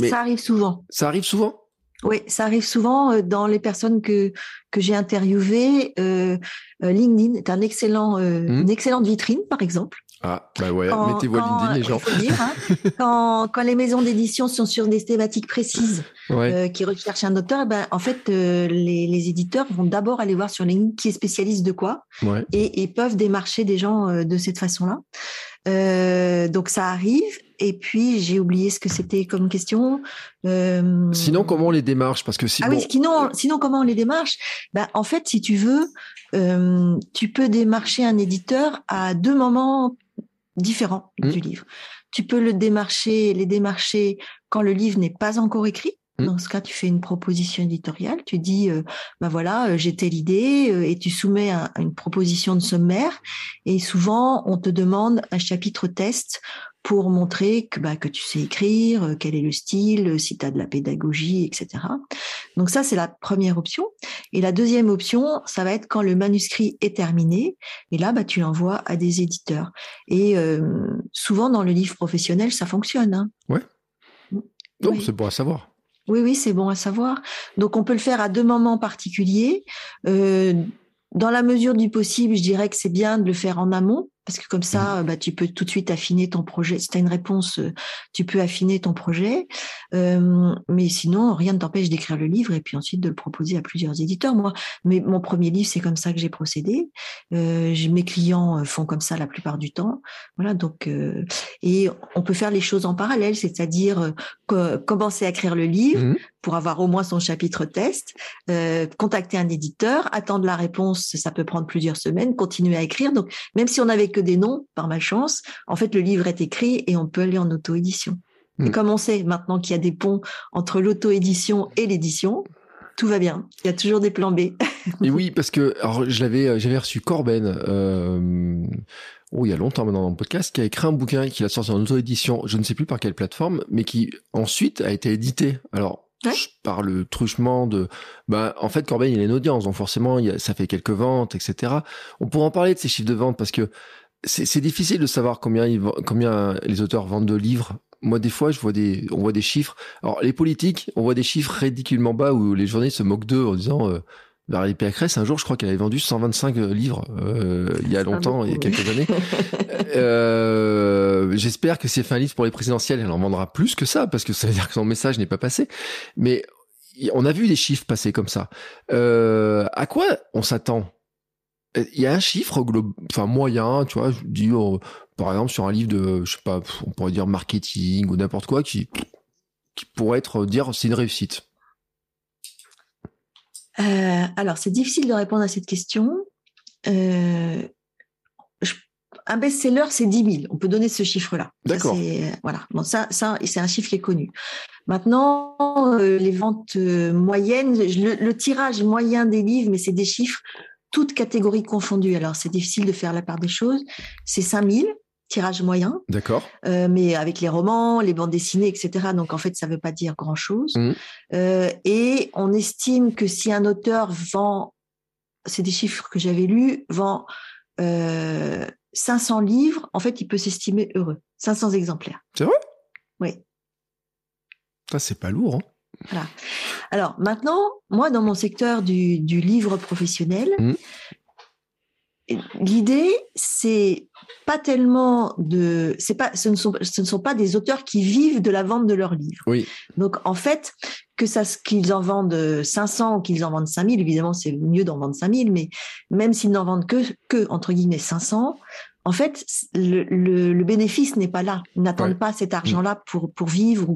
Mais Ça arrive souvent. ça arrive souvent? Oui, ça arrive souvent euh, dans les personnes que que j'ai interviewées. Euh, euh, LinkedIn est un excellent, euh, Hmm. une excellente vitrine, par exemple. Ah, bah ouais, Quand- mettez-vous à LinkedIn, les gens. dire, hein. quand, quand les maisons d'édition sont sur des thématiques précises, Ouais. euh, qui recherchent un auteur, ben, en fait, euh, les, les éditeurs vont d'abord aller voir sur LinkedIn qui est spécialiste de quoi ouais. et, et peuvent démarcher des gens euh, de cette façon-là. Donc ça arrive. Et puis j'ai oublié ce que c'était comme question. Sinon, comment on les démarche? Parce que si, ah bon, oui, sinon, sinon comment on les démarche? Ben, En fait, si tu veux, tu peux démarcher un éditeur à deux moments différents Mm. du livre. Tu peux le démarcher, les démarcher quand le livre n'est pas encore écrit. Mm. Dans ce cas, tu fais une proposition éditoriale. Tu dis, euh, ben voilà, euh, j'ai telle idée, euh, et tu soumets un- une proposition de sommaire. Et souvent, on te demande un chapitre test pour montrer que, bah, que tu sais écrire, euh, quel est le style, euh, si tu as de la pédagogie, etc. Donc ça, c'est la première option. Et la deuxième option, ça va être quand le manuscrit est terminé. Et là, bah, tu l'envoies à des éditeurs. Et euh, souvent, dans le livre professionnel, ça fonctionne. hein. non, oui. c'est bon à savoir. Oui, oui, c'est bon à savoir. Donc, on peut le faire à deux moments particuliers. Euh, dans la mesure du possible, je dirais que c'est bien de le faire en amont, parce que comme ça, bah, tu peux tout de suite affiner ton projet. Si tu as une réponse, euh, tu peux affiner ton projet. Euh, mais sinon, rien ne t'empêche d'écrire le livre et puis ensuite de le proposer à plusieurs éditeurs. Moi, mais mon premier livre, c'est comme ça que j'ai procédé. Euh, mes clients font comme ça la plupart du temps. Voilà, donc euh, et on peut faire les choses en parallèle, c'est-à-dire co- commencer à écrire le livre Mhm. Pour avoir au moins son chapitre test, euh, contacter un éditeur, attendre la réponse, ça peut prendre plusieurs semaines, continuer à écrire. Donc, même si on n'avait que des noms, par malchance, en fait, le livre est écrit et on peut aller en auto-édition. Et Mm. comme on sait maintenant qu'il y a des ponts entre l'auto-édition et l'édition, tout va bien. Il y a toujours des plans B. Et oui, parce que alors je l'avais, j'avais reçu Corben, euh, oh, il y a longtemps maintenant dans le podcast, qui a écrit un bouquin qu'il a sorti en auto-édition, je ne sais plus par quelle plateforme, mais qui ensuite a été édité. Alors Par le truchement de, bah en fait Corben il a une audience, donc forcément il a- ça fait quelques ventes, etc. On pourrait en parler de ces chiffres de vente parce que c'est difficile de savoir combien ils, combien les auteurs vendent de livres. Moi, des fois, je vois des, on voit des chiffres. Alors, les politiques, on voit des chiffres ridiculement bas où les journalistes se moquent d'eux en disant, euh, Valérie Pécresse, un jour, je crois qu'elle avait vendu 125 livres euh, il y a longtemps, il y a quelques années. Euh, J'espère que si elle fait un livre pour les présidentielles, elle en vendra plus que ça, parce que ça veut dire que son message n'est pas passé. Mais on a vu des chiffres passer comme ça. Euh, à quoi on s'attend? Il y a un chiffre enfin moyen, tu vois, je dis euh, par exemple sur un livre de, je sais pas, on pourrait dire marketing ou n'importe quoi, qui, qui pourrait être dire c'est une réussite. Euh, alors, c'est difficile de répondre à cette question. Euh, je- un best-seller, c'est 10 000. On peut donner ce chiffre-là. D'accord. c'est- Voilà. Bon, ça, ça c'est un chiffre qui est connu. Maintenant, euh, les ventes euh, moyennes, je- le, le tirage moyen des livres, mais c'est des chiffres toutes catégories confondues. Alors, c'est difficile de faire la part des choses. C'est 5 000. Tirage moyen, D'accord. euh, mais avec les romans, les bandes dessinées, etc. Donc en fait, ça veut pas dire grand-chose. Mhm. Euh, et on estime que si un auteur vend, c'est des chiffres que j'avais lus, vend euh, 500 livres, en fait, il peut s'estimer heureux. 500 exemplaires. C'est vrai? Oui. Ça, c'est pas lourd. Hein. Alors maintenant, moi, dans mon secteur du, du livre professionnel, Mhm. L'idée, c'est pas tellement de, c'est pas, ce ne sont, ce ne sont pas des auteurs qui vivent de la vente de leurs livres. Oui. Donc en fait, que ça, qu'ils en vendent 500 ou qu'ils en vendent 5000, évidemment, c'est mieux d'en vendre 5000, mais même s'ils n'en vendent que, que entre guillemets 500, en fait, le, le, le bénéfice n'est pas là. Ils n'attendent Ouais. pas cet argent-là pour, pour vivre.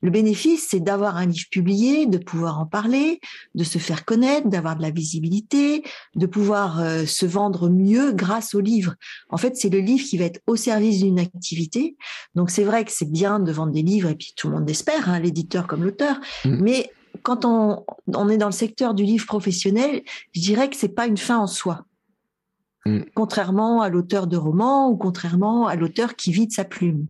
Le bénéfice, c'est d'avoir un livre publié, de pouvoir en parler, de se faire connaître, d'avoir de la visibilité, de pouvoir euh, se vendre mieux grâce au livre. En fait, c'est le livre qui va être au service d'une activité. Donc, c'est vrai que c'est bien de vendre des livres, et puis tout le monde l'espère, hein, l'éditeur comme l'auteur. Mhm. Mais quand on, on est dans le secteur du livre professionnel, je dirais que c'est pas une fin en soi. Mhm. Contrairement à l'auteur de romans ou contrairement à l'auteur qui vit de sa plume.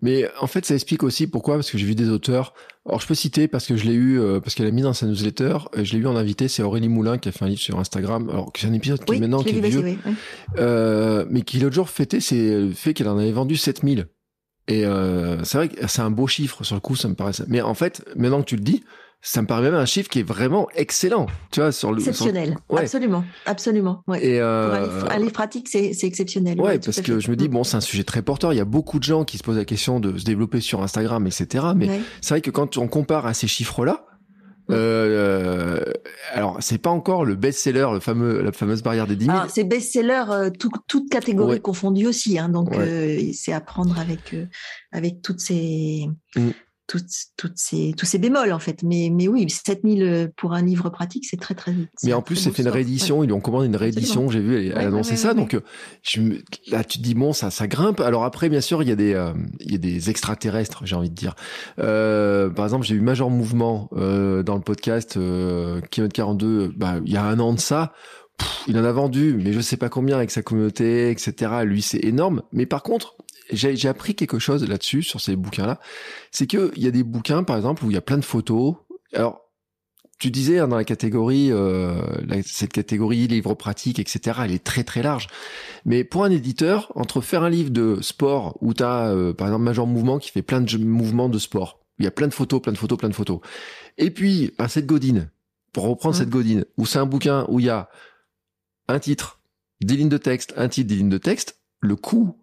Mais en fait, ça explique aussi pourquoi, parce que j'ai vu des auteurs. Alors, je peux citer parce que je l'ai eu, euh, parce qu'elle a mis dans sa newsletter, je l'ai eu en invité, c'est Aurélie Moulin qui a fait un livre sur Instagram. Alors, c'est un épisode qui Oui, est maintenant qui est vieux, oui. euh, mais qui l'autre jour fêtait, c'est le fait qu'elle en avait vendu 7000. Et euh, c'est vrai que c'est un beau chiffre sur le coup, ça me paraît. Mais en fait, maintenant que tu le dis, ça me paraît même un chiffre qui est vraiment excellent. Tu vois, sur le. sur- Exceptionnel. Ouais. Absolument. Absolument. Ouais. Et Pour euh, un livre pratique, c'est exceptionnel. Ouais, parce que fait. je me dis, Mm. bon, c'est un sujet très porteur. Il y a beaucoup de gens qui se posent la question de se développer sur Instagram, etc. Mais Ouais. c'est vrai que quand on compare à ces chiffres-là, Mm. euh, alors c'est pas encore le best-seller, le fameux, la fameuse barrière des 10 000. Alors, c'est best-seller, euh, tout- toutes catégories Ouais. confondues aussi. Hein, donc, Ouais. euh, c'est à prendre avec, euh, avec toutes ces, Mm. Toutes, toutes ces, tous ces bémols, en fait. Mais, mais oui, 7000 euh, pour un livre pratique, c'est très, très vite. Mais en plus, c'est fait une réédition. Ils lui ont commandé une réédition. J'ai vu, elle, Ouais, a annoncé ouais, ça. donc, euh, je là, tu te dis bon, ça, ça grimpe. Alors après, bien sûr, il y a des, euh, il y a des extraterrestres, j'ai envie de dire. Euh, par exemple, j'ai eu Major Mouvement euh, dans le podcast euh, Kilomètre 42. Bah, il y a un an de ça. Pff, il en a vendu, mais je sais pas combien avec sa communauté, etc. Lui, c'est énorme. Mais par contre, j'ai appris quelque chose là-dessus sur ces bouquins-là. C'est que il y a des bouquins, par exemple, où il y a plein de photos. Alors, tu disais hein, dans la catégorie, euh, la- cette catégorie livre pratique, etc. Elle est très très large. Mais pour un éditeur, entre faire un livre de sport où tu as, par exemple, Major Mouvement qui fait plein de mouvements de sport, où il y a plein de photos, plein de photos, plein de photos, et puis un set Godine, pour reprendre cette Godine, où c'est un bouquin où il y a un titre, des lignes de texte, un titre, des lignes de texte, le coût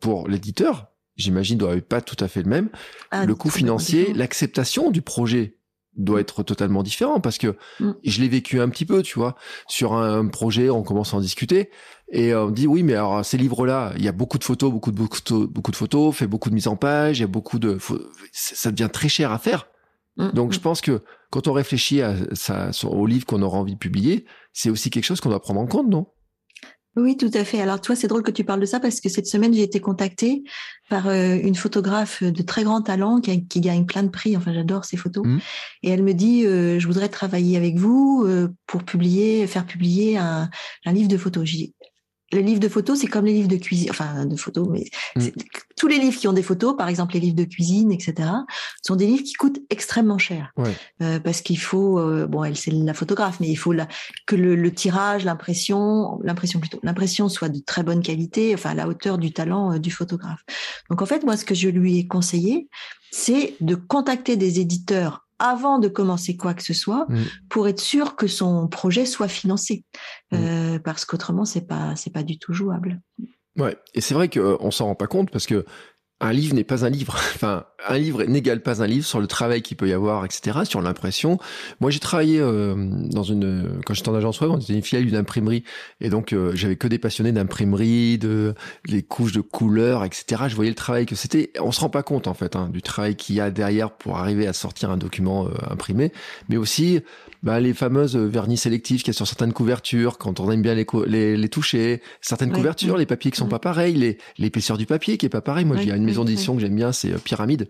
pour l'éditeur, j'imagine, doit être pas tout à fait le même. Ah, le coût financier, l'acceptation du projet doit être totalement différent parce que Mm. je l'ai vécu un petit peu, tu vois, sur un, projet, on commence à en discuter et on dit oui, mais alors ces livres-là, il y a beaucoup de photos, beaucoup de beaucoup de, beaucoup de photos, fait beaucoup de mise en page, il y a beaucoup de, ça devient très cher à faire. Mm, Donc mm. je pense que quand on réfléchit à ça, au livre qu'on aura envie de publier, c'est aussi quelque chose qu'on doit prendre en compte, non? Oui, tout à fait. Alors, toi, c'est drôle que tu parles de ça parce que cette semaine, j'ai été contactée par euh, une photographe de très grand talent qui, gagne plein de prix. Enfin, j'adore ses photos. Mhm. Et elle me dit, euh, je voudrais travailler avec vous euh, pour publier, faire publier un, un livre de photos. J'ai le livre de photos, c'est comme les livres de cuisine, enfin de photos, mais Mhm. Tous les livres qui ont des photos, par exemple les livres de cuisine, etc., sont des livres qui coûtent extrêmement cher. Ouais. Euh, parce qu'il faut, euh, bon, elle c'est la photographe, mais il faut la, que le, le tirage, l'impression, l'impression plutôt, l'impression soit de très bonne qualité, enfin à la hauteur du talent euh, du photographe. Donc en fait, moi, ce que je lui ai conseillé, c'est de contacter des éditeurs avant de commencer quoi que ce soit, Mm. pour être sûr que son projet soit financé, Mm. euh, parce qu'autrement c'est pas c'est pas du tout jouable. Ouais, et c'est vrai qu'on s'en rend pas compte parce que un livre n'est pas un livre. Enfin, un livre n'égale pas un livre sur le travail qu'il peut y avoir, etc., sur l'impression. Moi, j'ai travaillé euh, dans une quand j'étais en agence web, on était une filiale d'une imprimerie, et donc euh, j'avais que des passionnés d'imprimerie, de les couches de couleurs, etc. Je voyais le travail que c'était. On se rend pas compte en fait hein, du travail qu'il y a derrière pour arriver à sortir un document euh, imprimé, mais aussi bah, les fameuses vernis sélectifs qu'il y a sur certaines couvertures, quand on aime bien les, les, les toucher, certaines Ouais, couvertures, les papiers qui sont Ouais. pas pareils, l'épaisseur du papier qui est pas pareil. Moi, Ouais, une maison d'édition que j'aime bien, c'est euh, Pyramide.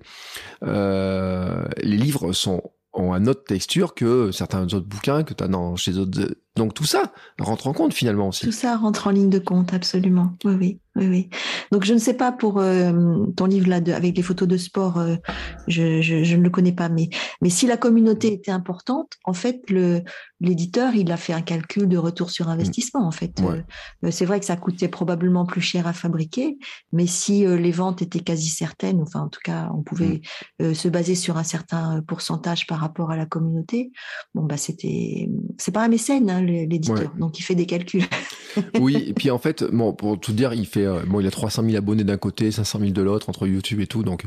Euh, les livres sont ont une autre texture que certains autres bouquins que tu as dans chez d'autres Donc tout ça rentre en compte finalement aussi. Tout ça rentre en ligne de compte, absolument. Oui, oui. Oui, oui. Donc je ne sais pas pour euh, ton livre là de, avec les photos de sport, euh, je, je, je, ne le connais pas, mais mais si la communauté était importante, en fait le l'éditeur il a fait un calcul de retour sur investissement. En fait, Ouais. Euh, c'est vrai que ça coûtait probablement plus cher à fabriquer, mais si les ventes étaient quasi certaines, enfin en tout cas on pouvait euh, se baser sur un certain pourcentage par rapport à la communauté, bon bah c'était c'est pas un mécène hein, l'éditeur, donc il fait des calculs. oui, et puis en fait, bon, pour tout dire, il fait, euh, bon, il a 300 000 abonnés d'un côté, 500 000 de l'autre, entre YouTube et tout. Donc,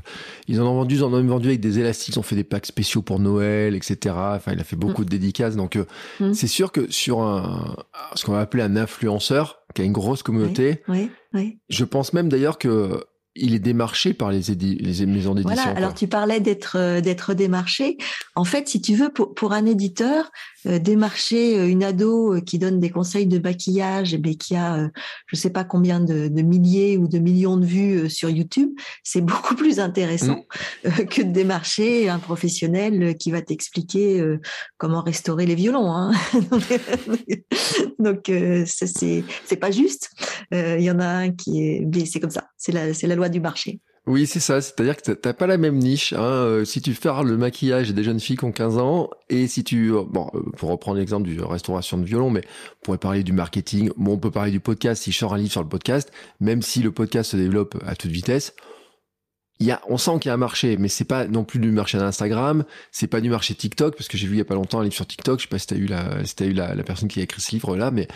ils en ont vendu, ils en ont même vendu avec des élastiques, ils ont fait des packs spéciaux pour Noël, etc. Enfin, il a fait beaucoup de dédicaces. Donc, euh, Mm. c'est sûr que sur un, ce qu'on va appeler un influenceur, qui a une grosse communauté, Oui, oui. je pense même d'ailleurs que il est démarché par les, les maisons d'édition. Voilà. quoi. Alors tu parlais d'être euh, d'être démarché. En fait, si tu veux, pour, pour un éditeur, euh, démarcher euh, une ado qui donne des conseils de maquillage, mais qui a, euh, je sais pas combien de, de milliers ou de millions de vues sur YouTube, c'est beaucoup plus intéressant Mm. que de démarcher un professionnel qui va t'expliquer euh, comment restaurer les violons. Hein. Donc ça, c'est c'est pas juste. Il y en a un qui est, mais c'est comme ça. C'est la c'est la du marché. Oui, c'est ça. C'est-à-dire que t'as- pas la même niche. Hein. Euh, Si tu fais le maquillage des jeunes filles qui ont 15 ans, et si tu, euh, bon, euh, pour reprendre l'exemple du restauration de violon, mais on pourrait parler du marketing. Bon, on peut parler du podcast. Si je sors un livre sur le podcast, même si le podcast se développe à toute vitesse, il y a, on sent qu'il y a un marché, mais c'est pas non plus du marché d'Instagram, c'est pas du marché TikTok, parce que j'ai vu il y a pas longtemps un livre sur TikTok. Je sais pas si t'as eu la, si t'as eu la, personne qui a écrit ce livre-là, mais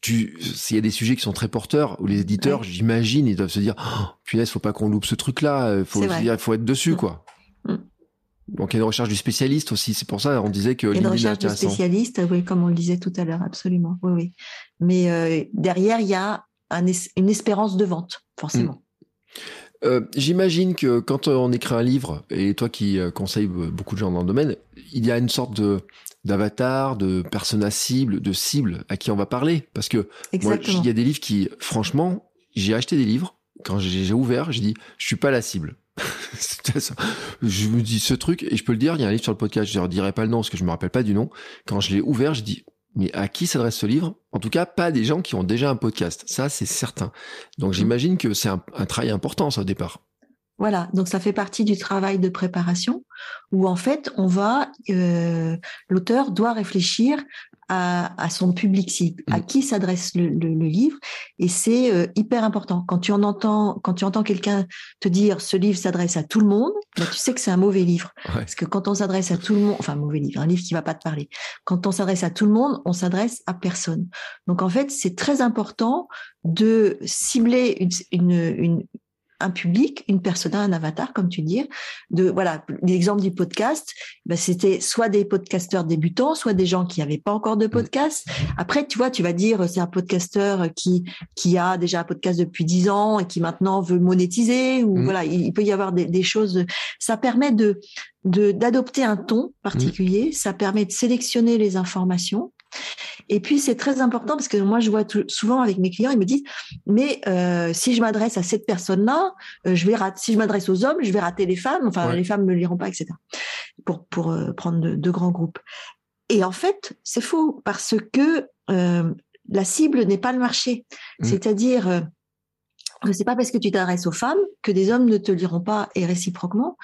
tu, s'il y a des sujets qui sont très porteurs, où les éditeurs, Ouais. j'imagine, ils doivent se dire, oh, punaise, faut pas qu'on loupe ce truc-là, euh, faut, faut être dessus, Mm. quoi. Mm. Donc, il y a une recherche du spécialiste aussi. C'est pour ça, on disait que LinkedIn est recherche intéressant. spécialistes, oui, comme on le disait tout à l'heure, absolument. Oui, oui. Mais euh, derrière, il y a un es- une espérance de vente, forcément. Euh, J'imagine que quand euh, on écrit un livre, et toi qui euh, conseilles beaucoup de gens dans le domaine, il y a une sorte de d'avatar, de persona cible, de cible à qui on va parler. Parce que moi, il y a des livres qui, franchement, j'ai acheté des livres, quand j'ai ouvert, j'ai dit, je suis pas la cible. Ça. Je me dis ce truc, et je peux le dire, il y a un livre sur le podcast, je ne dirai pas le nom parce que je me rappelle pas du nom. Quand je l'ai ouvert, je dis, mais à qui s'adresse ce livre? En tout cas, pas des gens qui ont déjà un podcast. Ça, c'est certain. Donc j'imagine que c'est un, un travail important, ça, au départ. Voilà, donc ça fait partie du travail de préparation où en fait on va, euh, l'auteur doit réfléchir à, à son public cible, à Mm. qui s'adresse le, le- le livre, et c'est euh, hyper important. Quand tu en entends, quand tu entends quelqu'un te dire ce livre s'adresse à tout le monde, bah, tu sais que c'est un mauvais livre. Ouais. Parce que quand on s'adresse à tout le monde, enfin mauvais livre, un livre qui va pas te parler. Quand on s'adresse à tout le monde, on s'adresse à personne. Donc en fait, c'est très important de cibler une, une, une- un public, une persona, un avatar, comme tu dis. De voilà, l'exemple du podcast, ben, c'était soit des podcasteurs débutants, soit des gens qui n'avaient pas encore de podcast. Après, tu vois, tu vas dire c'est un podcasteur qui qui a déjà un podcast depuis dix ans et qui maintenant veut monétiser ou Mm. voilà, il, il peut y avoir des, des choses. Ça permet de de d'adopter un ton particulier. Ça permet de sélectionner les informations. Et puis c'est très important parce que moi je vois tout- souvent avec mes clients, ils me disent mais euh, si je m'adresse à cette personne-là, euh, je vais rater. Si je m'adresse aux hommes, je vais rater les femmes. Enfin, Ouais. les femmes ne liront pas, etc. Pour pour euh, prendre de, de grands groupes. Et en fait, c'est faux parce que la cible n'est pas le marché. Mm. C'est-à-dire euh, c'est pas parce que tu t'adresses aux femmes que des hommes ne te liront pas et réciproquement,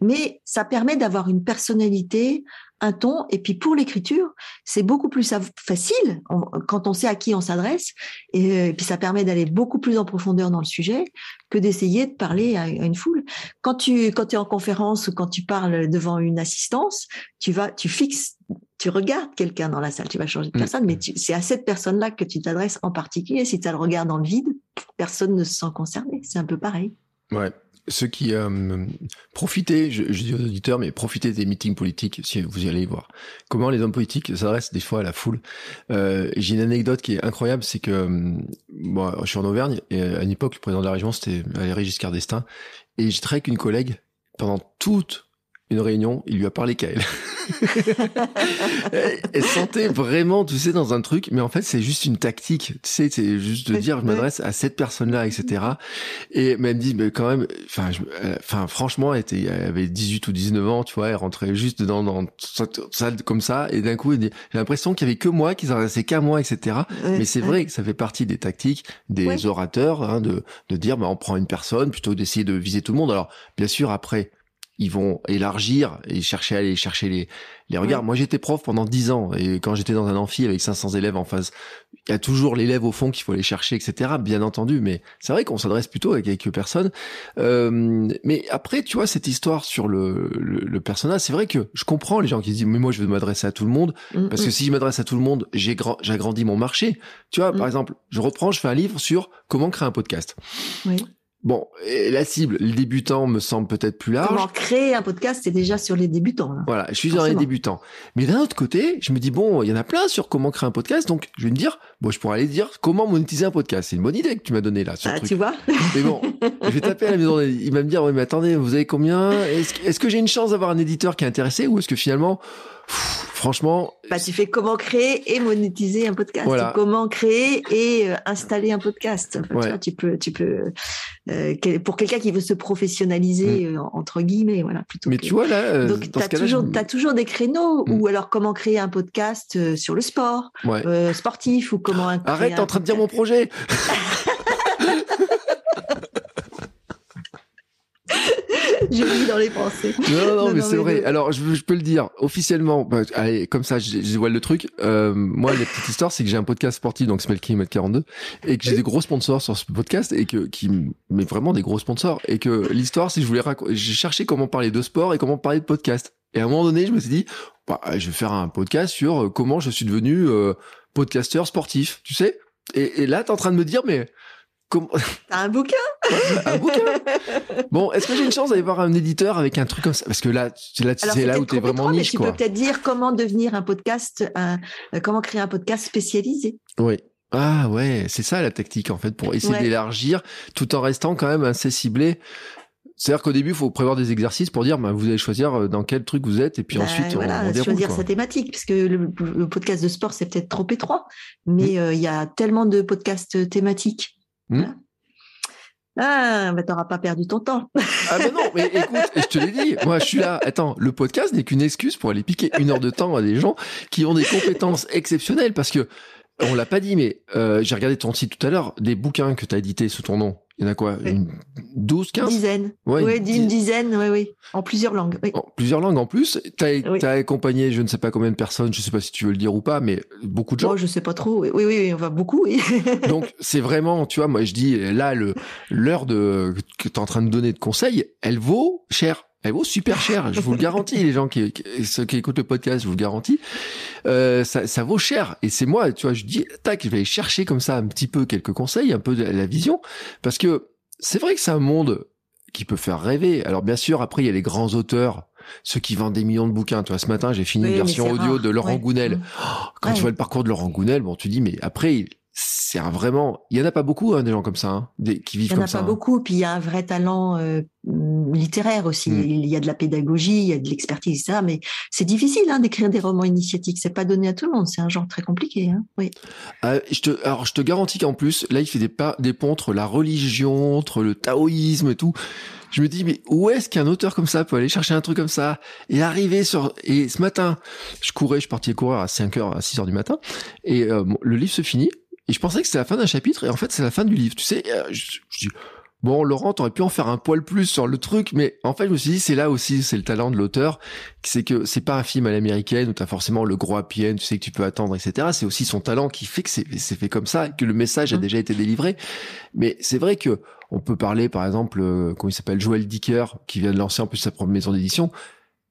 mais ça permet d'avoir une personnalité, un ton, et puis pour l'écriture, c'est beaucoup plus facile on- quand on sait à qui on s'adresse, et, et puis ça permet d'aller beaucoup plus en profondeur dans le sujet que d'essayer de parler à, à une foule. Quand tu quand es en conférence ou quand tu parles devant une assistance, tu vas, tu fixes, tu regardes quelqu'un dans la salle, tu vas changer de Mm. personne, mais c'est à cette personne-là que tu t'adresses en particulier. Si tu as le regard dans le vide, personne ne se sent concerné. C'est un peu pareil. Ouais. Ceux qui euh, profitez, je, je dis aux auditeurs, mais profitez des meetings politiques si vous y allez voir. Comment les hommes politiques s'adressent des fois à la foule. Euh, J'ai une anecdote qui est incroyable, c'est que euh, moi, je suis en Auvergne et à une époque, le président de la région c'était Valéry Giscard d'Estaing, et j'ai travaillé avec une collègue pendant toute une réunion, il lui a parlé qu'à elle. elle sentait vraiment, tu sais, dans un truc, mais en fait, c'est juste une tactique. Tu sais, c'est juste de dire, je m'adresse à cette personne-là, etc. Et mais elle me dit, mais quand même, enfin, euh, enfin, franchement, elle, était, elle avait 18 ou 19 ans, tu vois, elle rentrait juste dans, dans salle comme ça, et d'un coup, j'ai l'impression qu'il y avait que moi, qu'ils s'adressaient qu'à moi, etc. mais c'est vrai que ça fait partie des tactiques des orateurs, hein, de, de dire, bah, on prend une personne plutôt d'essayer de viser tout le monde. Alors, bien sûr, après, ils vont élargir et chercher à aller chercher les, les regards. Moi, j'étais prof pendant dix ans et quand j'étais dans un amphi avec 500 élèves en face, il y a toujours l'élève au fond qu'il faut aller chercher, etc. Bien entendu, mais c'est vrai qu'on s'adresse plutôt avec quelques personnes. Euh, mais après, tu vois, cette histoire sur le, le, personnage, c'est vrai que je comprends les gens qui disent, mais moi, je veux m'adresser à tout le monde mm, parce que mm. si je m'adresse à tout le monde, j'ai j'agrandis mon marché. Tu vois, par mm. exemple, je reprends, je fais un livre sur comment créer un podcast. Oui. Bon, la cible, le débutant me semble peut-être plus large. Comment créer un podcast, c'est déjà sur les débutants. Voilà, je suis dans les débutants. Mais d'un autre côté, je me dis, bon, il y en a plein sur comment créer un podcast, donc je vais me dire, bon, je pourrais aller dire comment monétiser un podcast. C'est une bonne idée que tu m'as donnée là. Sur ah, tu vois Mais bon, je vais taper à la maison, il va me dire, oui, mais attendez, vous avez combien? Est-ce que j'ai une chance d'avoir un éditeur qui est intéressé ou est-ce que finalement franchement. Bah, tu fais comment créer et monétiser un podcast. Comment créer et euh, installer un podcast. tu, peux, tu peux, euh, pour quelqu'un qui veut se professionnaliser mm. euh, entre guillemets, voilà. Plutôt Mais tu vois là, donc t'as toujours, as toujours des créneaux mm. ou alors comment créer un podcast sur le sport, sportif ou comment. Arrête, t'es en train de dire mon projet. J'ai lu dans les pensées. Non, non, mais c'est vrai. Alors, je, je, peux le dire officiellement. Bah, allez, comme ça, je, je le truc. Euh, moi, la petite histoire, c'est que j'ai un podcast sportif, donc s'appelle Kilomètre 42, et que j'ai des gros sponsors sur ce podcast, et que qui, mais vraiment des gros sponsors, et que l'histoire, si je voulais raconter, j'ai cherché comment parler de sport et comment parler de podcast. Et à un moment donné, je me suis dit, bah, je vais faire un podcast sur euh, comment je suis devenu euh, podcasteur sportif, tu sais. Et, et là, t'es en train de me dire, mais T'as un bouquin? Un bouquin. Bon, est-ce que j'ai une chance d'aller voir un éditeur avec un truc comme ça? Parce que là, là c'est là où t'es vraiment niche, tu peux peut-être dire comment devenir un podcast, un, euh, comment créer un podcast spécialisé. Oui. Ah ouais, c'est ça la tactique en fait pour essayer d'élargir tout en restant quand même assez ciblé. C'est-à-dire qu'au début, il faut prévoir des exercices pour dire, bah, vous allez choisir euh, dans quel truc vous êtes, et puis bah, ensuite, voilà, on, on choisir sa thématique, puisque le, le, podcast de sport, c'est peut-être trop étroit, mais euh, il y a tellement de podcasts thématiques Hmm? Ah, mais t'auras pas perdu ton temps. ah, mais non, mais écoute, je te l'ai dit, moi je suis là. Attends, le podcast n'est qu'une excuse pour aller piquer une heure de temps à des gens qui ont des compétences exceptionnelles parce que, on l'a pas dit, mais euh, j'ai regardé ton site tout à l'heure, des bouquins que tu as édités sous ton nom. Il y en a quoi? Une 12, 15 Dizaine. Ouais, ouais une dizaine, oui, oui. En plusieurs langues. Oui. En plusieurs langues en plus. Tu as, accompagné je ne sais pas combien de personnes, je ne sais pas si tu veux le dire ou pas, mais beaucoup de gens. Oh, je sais pas trop. Oui, oui, oui, on va beaucoup, oui. Donc, c'est vraiment, tu vois, moi je dis, là, l'heure que tu es en train de donner de conseils, elle vaut cher. Elle vaut super cher, je vous le garantis, les gens qui, ceux qui écoutent le podcast, je vous le garantis. Euh, ça, ça vaut cher. Et c'est moi, tu vois, je dis, tac, je vais aller chercher comme ça un petit peu quelques conseils, un peu de la vision, parce que c'est vrai que c'est un monde qui peut faire rêver. Alors bien sûr, après il y a les grands auteurs, ceux qui vendent des millions de bouquins. Tu vois, ce matin j'ai fini une version audio de Laurent Gounel. Mmh. Oh, quand tu vois le parcours de Laurent Gounel, bon, tu dis mais après c'est vraiment. Il y en a pas beaucoup hein, des gens comme ça, hein, des, qui vivent comme ça. Il y en a pas hein. beaucoup. Puis il y a un vrai talent euh, littéraire aussi. Mm. Il y a de la pédagogie, il y a de l'expertise, ça. Mais c'est difficile hein, d'écrire des romans initiatiques. C'est pas donné à tout le monde. C'est un genre très compliqué. Hein. Oui. Euh, je te, alors je te garantis qu'en plus, là, il fait des, pas, des ponts entre la religion, entre le taoïsme et tout. Je me dis, mais où est-ce qu'un auteur comme ça peut aller chercher un truc comme ça et arriver sur... Et ce matin, je courais, je parti courir à 5 heures, à 6 heures du matin, et euh, le livre se finit, et je pensais que c'était la fin d'un chapitre, et en fait, c'est la fin du livre. Tu sais, euh, je, dis, bon, Laurent, t'aurais pu en faire un poil plus sur le truc, mais en fait, je me suis dit, c'est là aussi, c'est le talent de l'auteur, c'est que c'est pas un film à l'américaine où t'as forcément le gros happy tu sais que tu peux attendre, etc. C'est aussi son talent qui fait que c'est fait comme ça, que le message a mmh. déjà été délivré. Mais c'est vrai que on peut parler, par exemple, euh, comment il s'appelle, Joël Dicker, qui vient de lancer en plus sa propre maison d'édition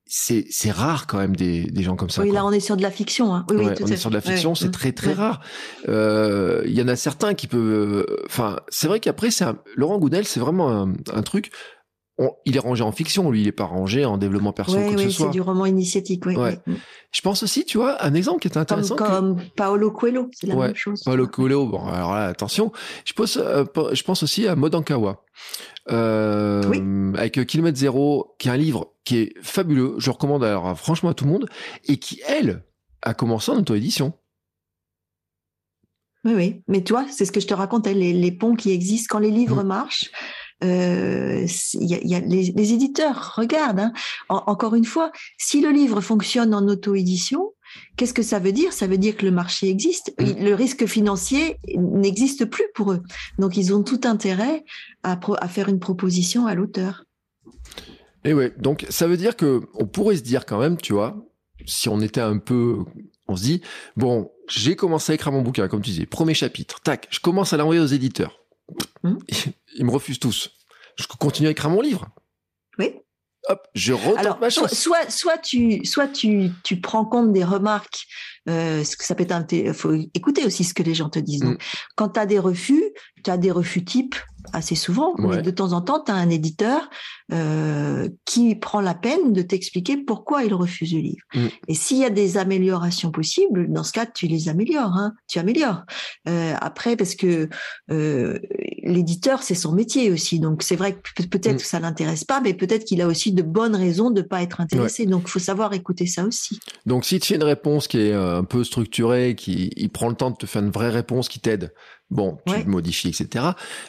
c'est c'est rare quand même des, des gens comme ça. Oui, là on est sur de la fiction. Hein. Oui, oui, on est sur de la fiction, c'est très très rare. Euh, il y en a certains qui peuvent. Enfin, c'est vrai qu'après c'est Laurent Gounel, c'est vraiment un, un, truc. on- il est rangé en fiction, lui, il est pas rangé en développement perso Oui, quoi que oui, ce c'est soit. du roman initiatique. Oui. Je pense aussi, tu vois, un exemple qui est Comme, intéressant. que- comme Paolo Coelho, c'est la Ouais, même chose. Paulo Coelho, bon, alors là, attention. Je pense, euh, je pense aussi à Modankawa, euh, Oui. avec Kilomètre Zéro, qui est un livre qui est fabuleux. Je recommande alors franchement à tout le monde et qui, elle, a commencé en auto-édition. Oui, oui. Mais toi, c'est ce que je te racontais, les, les ponts qui existent quand les livres Mm. marchent. euh, y a, il y a les, les éditeurs, regarde. hein. En- encore une fois, si le livre fonctionne en auto-édition, qu'est-ce que ça veut dire? Ça veut dire que le marché existe. Mm. Le risque financier n'existe plus pour eux. Donc, ils ont tout intérêt à, faire une proposition à l'auteur. Et ouais, donc ça veut dire que on pourrait se dire quand même, tu vois, si on était un peu, on se dit, bon, j'ai commencé à écrire mon bouquin, comme tu disais, premier chapitre, tac, je commence à l'envoyer aux éditeurs. Hmm. Ils me refusent tous. Je continue à écrire mon livre. Oui. Hop, je retente Alors, ma soit, chance. soit, soit tu, soit tu, tu prends compte des remarques, euh, ce que ça peut être, un- faut écouter aussi ce que les gens te disent. Donc, Mm. quand tu as des refus, tu as des refus types assez souvent, Ouais. mais de temps en temps, tu as un éditeur euh, qui prend la peine de t'expliquer pourquoi il refuse le livre. Mm. Et s'il y a des améliorations possibles, dans ce cas, tu les améliores, hein, tu améliores. Euh, après, parce que euh, l'éditeur, c'est son métier aussi. Donc, c'est vrai que peut- peut-être Mm. que ça l'intéresse pas, mais peut-être qu'il a aussi de bonnes raisons de pas être intéressé. Donc, il faut savoir écouter ça aussi. Donc si tu fais une réponse qui est un peu structurée, qui il prend le temps de te faire une vraie réponse qui t'aide, bon, tu Ouais. le modifies, etc.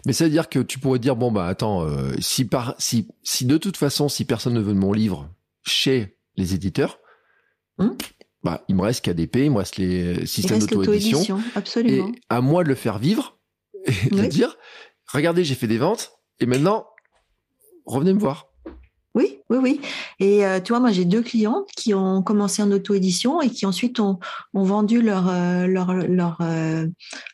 Mais ça veut dire que tu pourrais dire bon bah attends, euh, si par si si de toute façon si personne ne veut de mon livre chez les éditeurs, Hum. bah il me reste KDP, il me reste les Il systèmes d'auto-édition, l'auto-édition, et absolument. à moi de le faire vivre et de dire regardez j'ai fait des ventes et maintenant revenez me voir. Oui, oui, oui. Et euh, tu vois, moi, j'ai deux clients qui ont commencé en auto-édition et qui ensuite ont, ont vendu leur, euh, leur, leur, euh,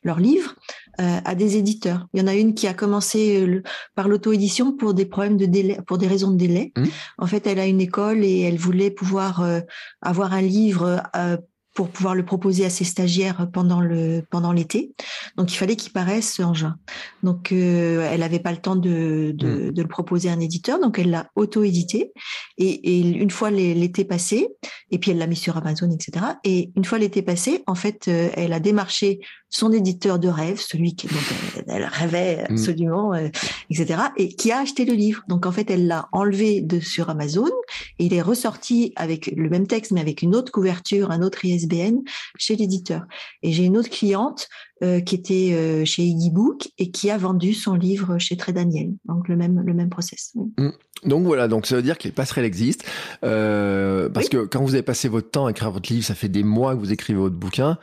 leur livre euh, à des éditeurs. Il y en a une qui a commencé euh, le- par l'auto-édition pour des problèmes de délai, pour des raisons de délai. Mhm. En fait, elle a une école et elle voulait pouvoir euh, avoir un livre euh, pour pouvoir le proposer à ses stagiaires pendant le pendant l'été. Donc il fallait qu'il paraisse en juin. Donc euh, elle n'avait pas le temps de, de, de le proposer à un éditeur, donc elle l'a auto-édité. Et, et une fois l'été passé, et puis elle l'a mis sur Amazon, etc. Et une fois l'été passé, en fait, euh, elle a démarché son éditeur de rêve, celui qui dont elle, elle rêvait Mm. absolument, euh, etc. Et qui a acheté le livre. Donc en fait, elle l'a enlevé de sur Amazon et il est ressorti avec le même texte, mais avec une autre couverture, un autre ISBN chez l'éditeur. Et j'ai une autre cliente euh, qui était euh, chez Iggy Book et qui a vendu son livre chez Très Daniel. Donc le même le même process. Oui. Donc voilà, donc ça veut dire que les passerelles existent. Euh, parce Oui. que quand vous avez passé votre temps à écrire votre livre, ça fait des mois que vous écrivez votre bouquin.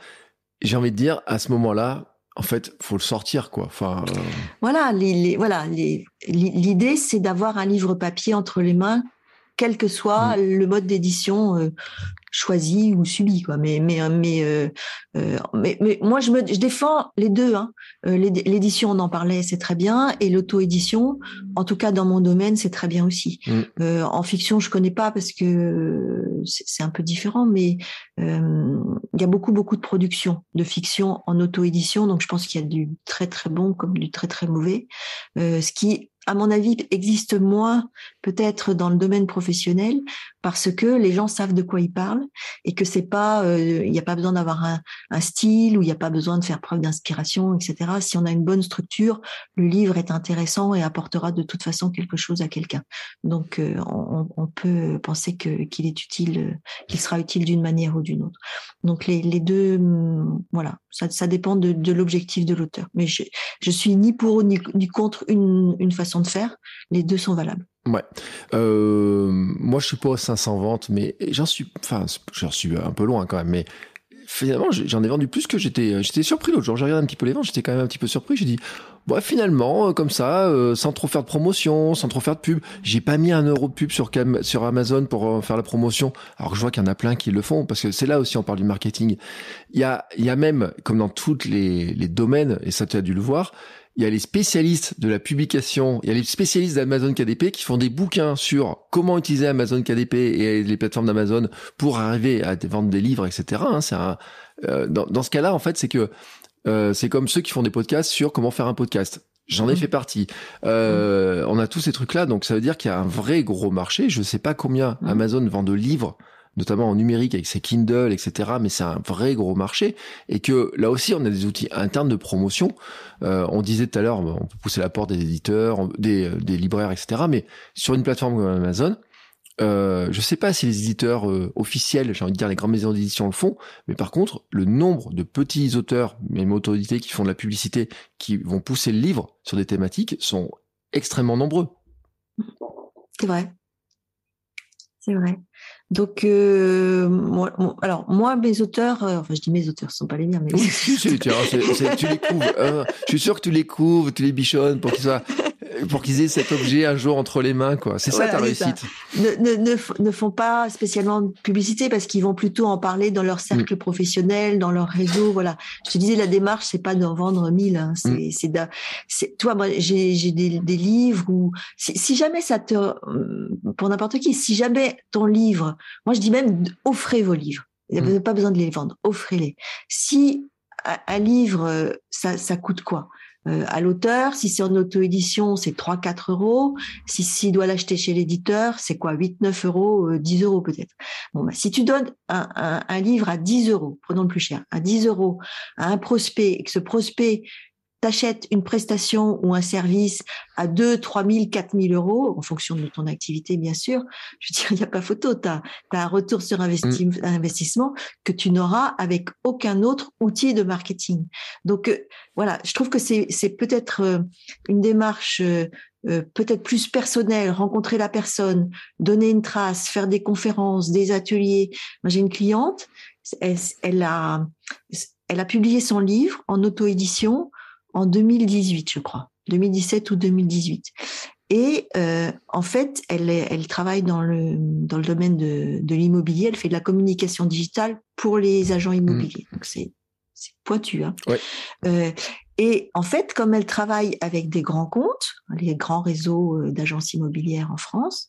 J'ai envie de dire, à ce moment-là, en fait, faut le sortir, quoi. Enfin, Voilà, les, les- voilà, les- l'idée c'est d'avoir un livre papier entre les mains, quel que soit le mode d'édition euh, choisi ou subi, quoi. Mais mais euh, mais, euh, euh, mais mais moi je me je défends les deux. Hein. Euh, l'éd- L'édition, on en parlait, c'est très bien, et l'auto-édition, en tout cas dans mon domaine, c'est très bien aussi. Mm. Euh, en fiction, je connais pas parce que c'est un peu différent, mais euh, il y a beaucoup beaucoup de productions de fiction en auto-édition, donc je pense qu'il y a du très très bon comme du très très mauvais. Euh, ce qui, à mon avis, existe moins peut-être dans le domaine professionnel parce que les gens savent de quoi ils parlent et que c'est pas, euh, il n'y a pas besoin d'avoir un, un style ou il n'y a pas besoin de faire preuve d'inspiration, etc. Si on a une bonne structure, le livre est intéressant et apportera de toute façon quelque chose à quelqu'un. Donc, euh, on, peut penser que qu'il est utile, euh, qu'il sera utile d'une manière ou d'une autre. Donc, les, deux, hum, voilà, ça, ça dépend de, de l'objectif de l'auteur. Mais je, je suis ni pour ni, ni contre une, une façon de faire. Les deux sont valables. ouais. Euh, moi, je suis pas aux 500 ventes, mais j'en suis, enfin, j'en suis un peu loin quand même, mais finalement, j'en ai vendu plus que j'étais, j'étais surpris l'autre jour. J'ai regardé un petit peu les ventes, j'étais quand même un petit peu surpris. J'ai dit, bon, finalement, euh, comme ça, euh, sans trop faire de promotion, sans trop faire de pub, j'ai pas mis un euro de pub sur, Amazon pour euh, faire la promotion. Alors que je vois qu'il y en a plein qui le font, parce que c'est là aussi on parle du marketing. Il y a, il y a même, comme dans tous les, les domaines, et ça tu as dû le voir, il y a les spécialistes de la publication, il y a les spécialistes d'Amazon KDP qui font des bouquins sur comment utiliser Amazon KDP et les plateformes d'Amazon pour arriver à vendre des livres, etc. hein. c'est un, euh, dans, dans ce cas-là, en fait, c'est que euh, c'est comme ceux qui font des podcasts sur comment faire un podcast. J'en ai Mm. fait partie. Euh, On a tous ces trucs-là, donc ça veut dire qu'il y a un vrai gros marché. Je sais pas combien Mm. Amazon vend de livres, notamment en numérique avec ses Kindle, etc. Mais c'est un vrai gros marché et que là aussi on a des outils internes de promotion. Euh, on disait tout à l'heure, on peut pousser la porte des éditeurs, des, des libraires, etc. Mais sur une plateforme comme Amazon, euh, je sais pas si les éditeurs euh, officiels, j'ai envie de dire les grandes maisons d'édition le font, mais par contre, le nombre de petits auteurs, même autorités qui font de la publicité, qui vont pousser le livre sur des thématiques sont extrêmement nombreux. C'est vrai. C'est vrai. Donc, euh, moi, alors moi, mes auteurs, euh, enfin je dis mes auteurs, ce sont pas les miens, mais Oui, tu les couvres. hein. je suis sûr que tu les couvres, tu les bichonnes pour qu'ils soient, pour qu'ils aient cet objet un jour entre les mains, quoi. C'est ça Voilà, ta ça. réussite. ne, ne, ne, ne font pas spécialement de publicité parce qu'ils vont plutôt en parler dans leur cercle professionnel, dans leur réseau. Voilà. Je te disais, la démarche, c'est pas d'en vendre mille. Hein. C'est, d'un- c'est, toi, moi, j'ai, j'ai des, des livres où, si, si jamais ça te, pour n'importe qui, si jamais ton livre, moi, je dis même, offrez vos livres. Vous n'avez pas besoin de les vendre. Offrez-les. Si un, un livre, euh, ça, ça coûte quoi? Euh, à l'auteur, si c'est en auto-édition, c'est 3-4 euros. Si s'il doit l'acheter chez l'éditeur, c'est quoi 8, 9 euros, euh, 10 euros peut-être. Bon, bah, si tu donnes un, un, un livre à 10 euros, prenons le plus cher, à 10 euros à un prospect et que ce prospect t'achète une prestation ou un service à 2, 3 000, 4 000 euros, en fonction de ton activité, bien sûr, je veux dire, il n'y a pas photo. Tu as, un retour sur investi investissement que tu n'auras avec aucun autre outil de marketing. Donc, euh, voilà, je trouve que c'est peut-être euh, une démarche euh, peut-être plus personnelle, rencontrer la personne, donner une trace, faire des conférences, des ateliers. Moi, j'ai une cliente, elle, elle, a, elle a publié son livre en auto-édition en 2018, je crois, 2017 ou 2018. Et euh, en fait, elle, elle travaille dans le, dans le domaine de, de l'immobilier. Elle fait de la communication digitale pour les agents immobiliers. Mmh. Donc c'est pointu. Hein. Ouais. Euh, et en fait, comme elle travaille avec des grands comptes, les grands réseaux euh, d'agences immobilières en France,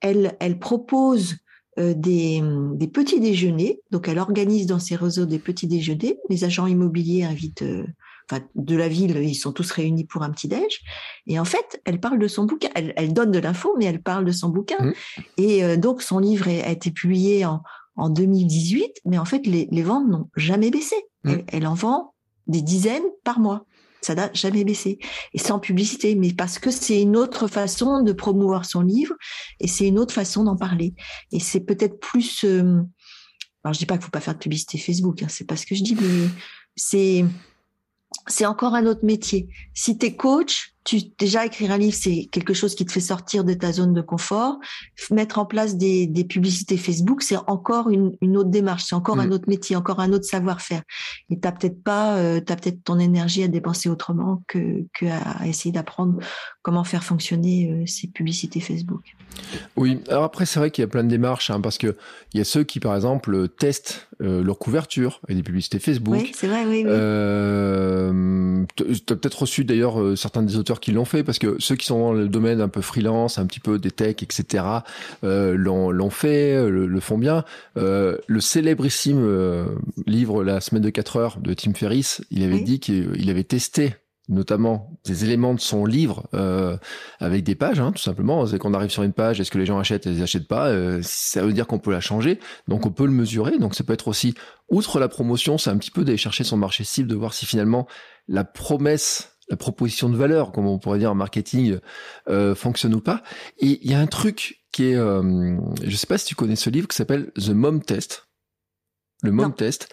elle, elle propose euh, des, des, petits déjeuners. Donc, elle organise dans ses réseaux des petits déjeuners. Les agents immobiliers invitent, euh, enfin, de la ville, ils sont tous réunis pour un petit déj. Et en fait, elle parle de son bouquin. Elle, elle donne de l'info, mais elle parle de son bouquin. Mmh. Et euh, donc, son livre a été publié en, en 2018, mais en fait, les, les ventes n'ont jamais baissé. Mmh. Elle, elle en vend des dizaines par mois. Ça n'a jamais baissé. Et sans publicité, mais parce que c'est une autre façon de promouvoir son livre et c'est une autre façon d'en parler. Et c'est peut-être plus. Euh... Alors, je dis pas qu'il faut pas faire de publicité Facebook, hein, c'est pas ce que je dis, mais c'est c'est encore un autre métier. Si tu coach, tu déjà écrire un livre, c'est quelque chose qui te fait sortir de ta zone de confort. Mettre en place des, des publicités Facebook, c'est encore une, une, autre démarche, c'est encore mmh. un autre métier, encore un autre savoir-faire. Et t'as peut-être pas, euh, t'as peut-être ton énergie à dépenser autrement que, que à essayer d'apprendre comment faire fonctionner euh, ces publicités Facebook. Oui, alors après c'est vrai qu'il y a plein de démarches, hein, parce que il y a ceux qui par exemple testent euh, leur couverture et des publicités Facebook. Oui, c'est vrai, oui. oui. Euh, tu as peut-être reçu d'ailleurs certains des auteurs qui l'ont fait, parce que ceux qui sont dans le domaine un peu freelance, un petit peu des tech, etc., euh, l'ont fait, le, le, font bien. Euh, le célébrissime euh, livre La semaine de 4 heures de Tim Ferriss, il avait oui. dit qu'il avait testé notamment des éléments de son livre euh, avec des pages, hein, tout simplement. C'est qu'on arrive sur une page, est-ce que les gens achètent, ils achètent pas euh, Ça veut dire qu'on peut la changer, donc on peut le mesurer. Donc ça peut être aussi, outre la promotion, c'est un petit peu d'aller chercher son marché cible, de voir si finalement la promesse la proposition de valeur, comme on pourrait dire en marketing, euh, fonctionne ou pas. Et il y a un truc qui est, euh, je sais pas si tu connais ce livre qui s'appelle The Mom Test. Le Mom non. Test.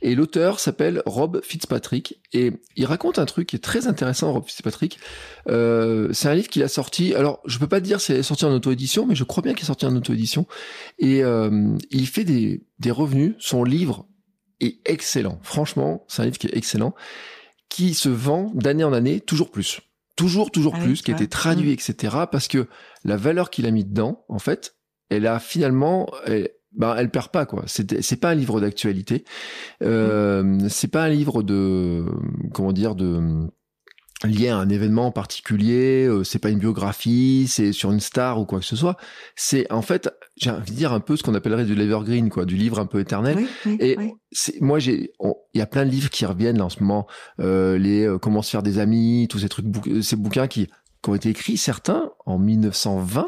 Et l'auteur s'appelle Rob Fitzpatrick. Et il raconte un truc qui est très intéressant, Rob Fitzpatrick. Euh, c'est un livre qu'il a sorti. Alors, je peux pas te dire s'il est sorti en auto-édition, mais je crois bien qu'il est sorti en auto-édition. Et euh, il fait des, des revenus. Son livre est excellent. Franchement, c'est un livre qui est excellent qui se vend d'année en année toujours plus. Toujours, toujours ah plus, qui a été traduit, mmh. etc. Parce que la valeur qu'il a mis dedans, en fait, elle a finalement, elle, ben, elle perd pas, quoi. C'est, c'est pas un livre d'actualité. Euh, mmh. C'est pas un livre de, comment dire, de, lié à un événement en particulier, euh, c'est pas une biographie, c'est sur une star ou quoi que ce soit. C'est en fait, j'ai envie de dire un peu ce qu'on appellerait du l'evergreen, quoi, du livre un peu éternel. Oui, oui, Et oui. c'est moi j'ai, il y a plein de livres qui reviennent là, en ce moment, euh, les euh, comment se faire des amis, tous ces trucs, ces bouquins qui, qui ont été écrits certains en 1920.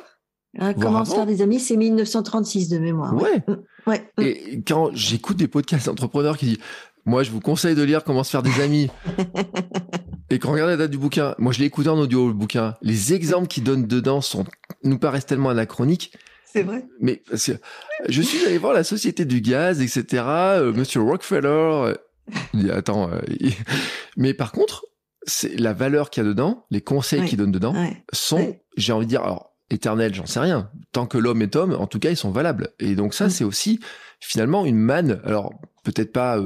Hein, Voir Comment se faire des amis, c'est 1936 de mémoire. Ouais. Ouais. mm. Et quand j'écoute des podcasts d'entrepreneurs qui disent Moi, je vous conseille de lire Comment se faire des amis. Et quand on regarde la date du bouquin, moi, je l'ai écouté en audio, le bouquin. Les exemples qu'ils donnent dedans sont, nous paraissent tellement anachroniques. C'est vrai. Mais parce que je suis allé voir la Société du Gaz, etc. euh, Monsieur Rockefeller. euh, il dit, Attends. euh, il- Mais par contre, c'est la valeur qu'il y a dedans, les conseils Ouais. qu'il donne dedans, Ouais. sont, Ouais. j'ai envie de dire, alors, éternels, j'en sais rien. Tant que l'homme est homme, en tout cas, ils sont valables. Et donc ça, Mm. c'est aussi finalement une manne. Alors, peut-être pas.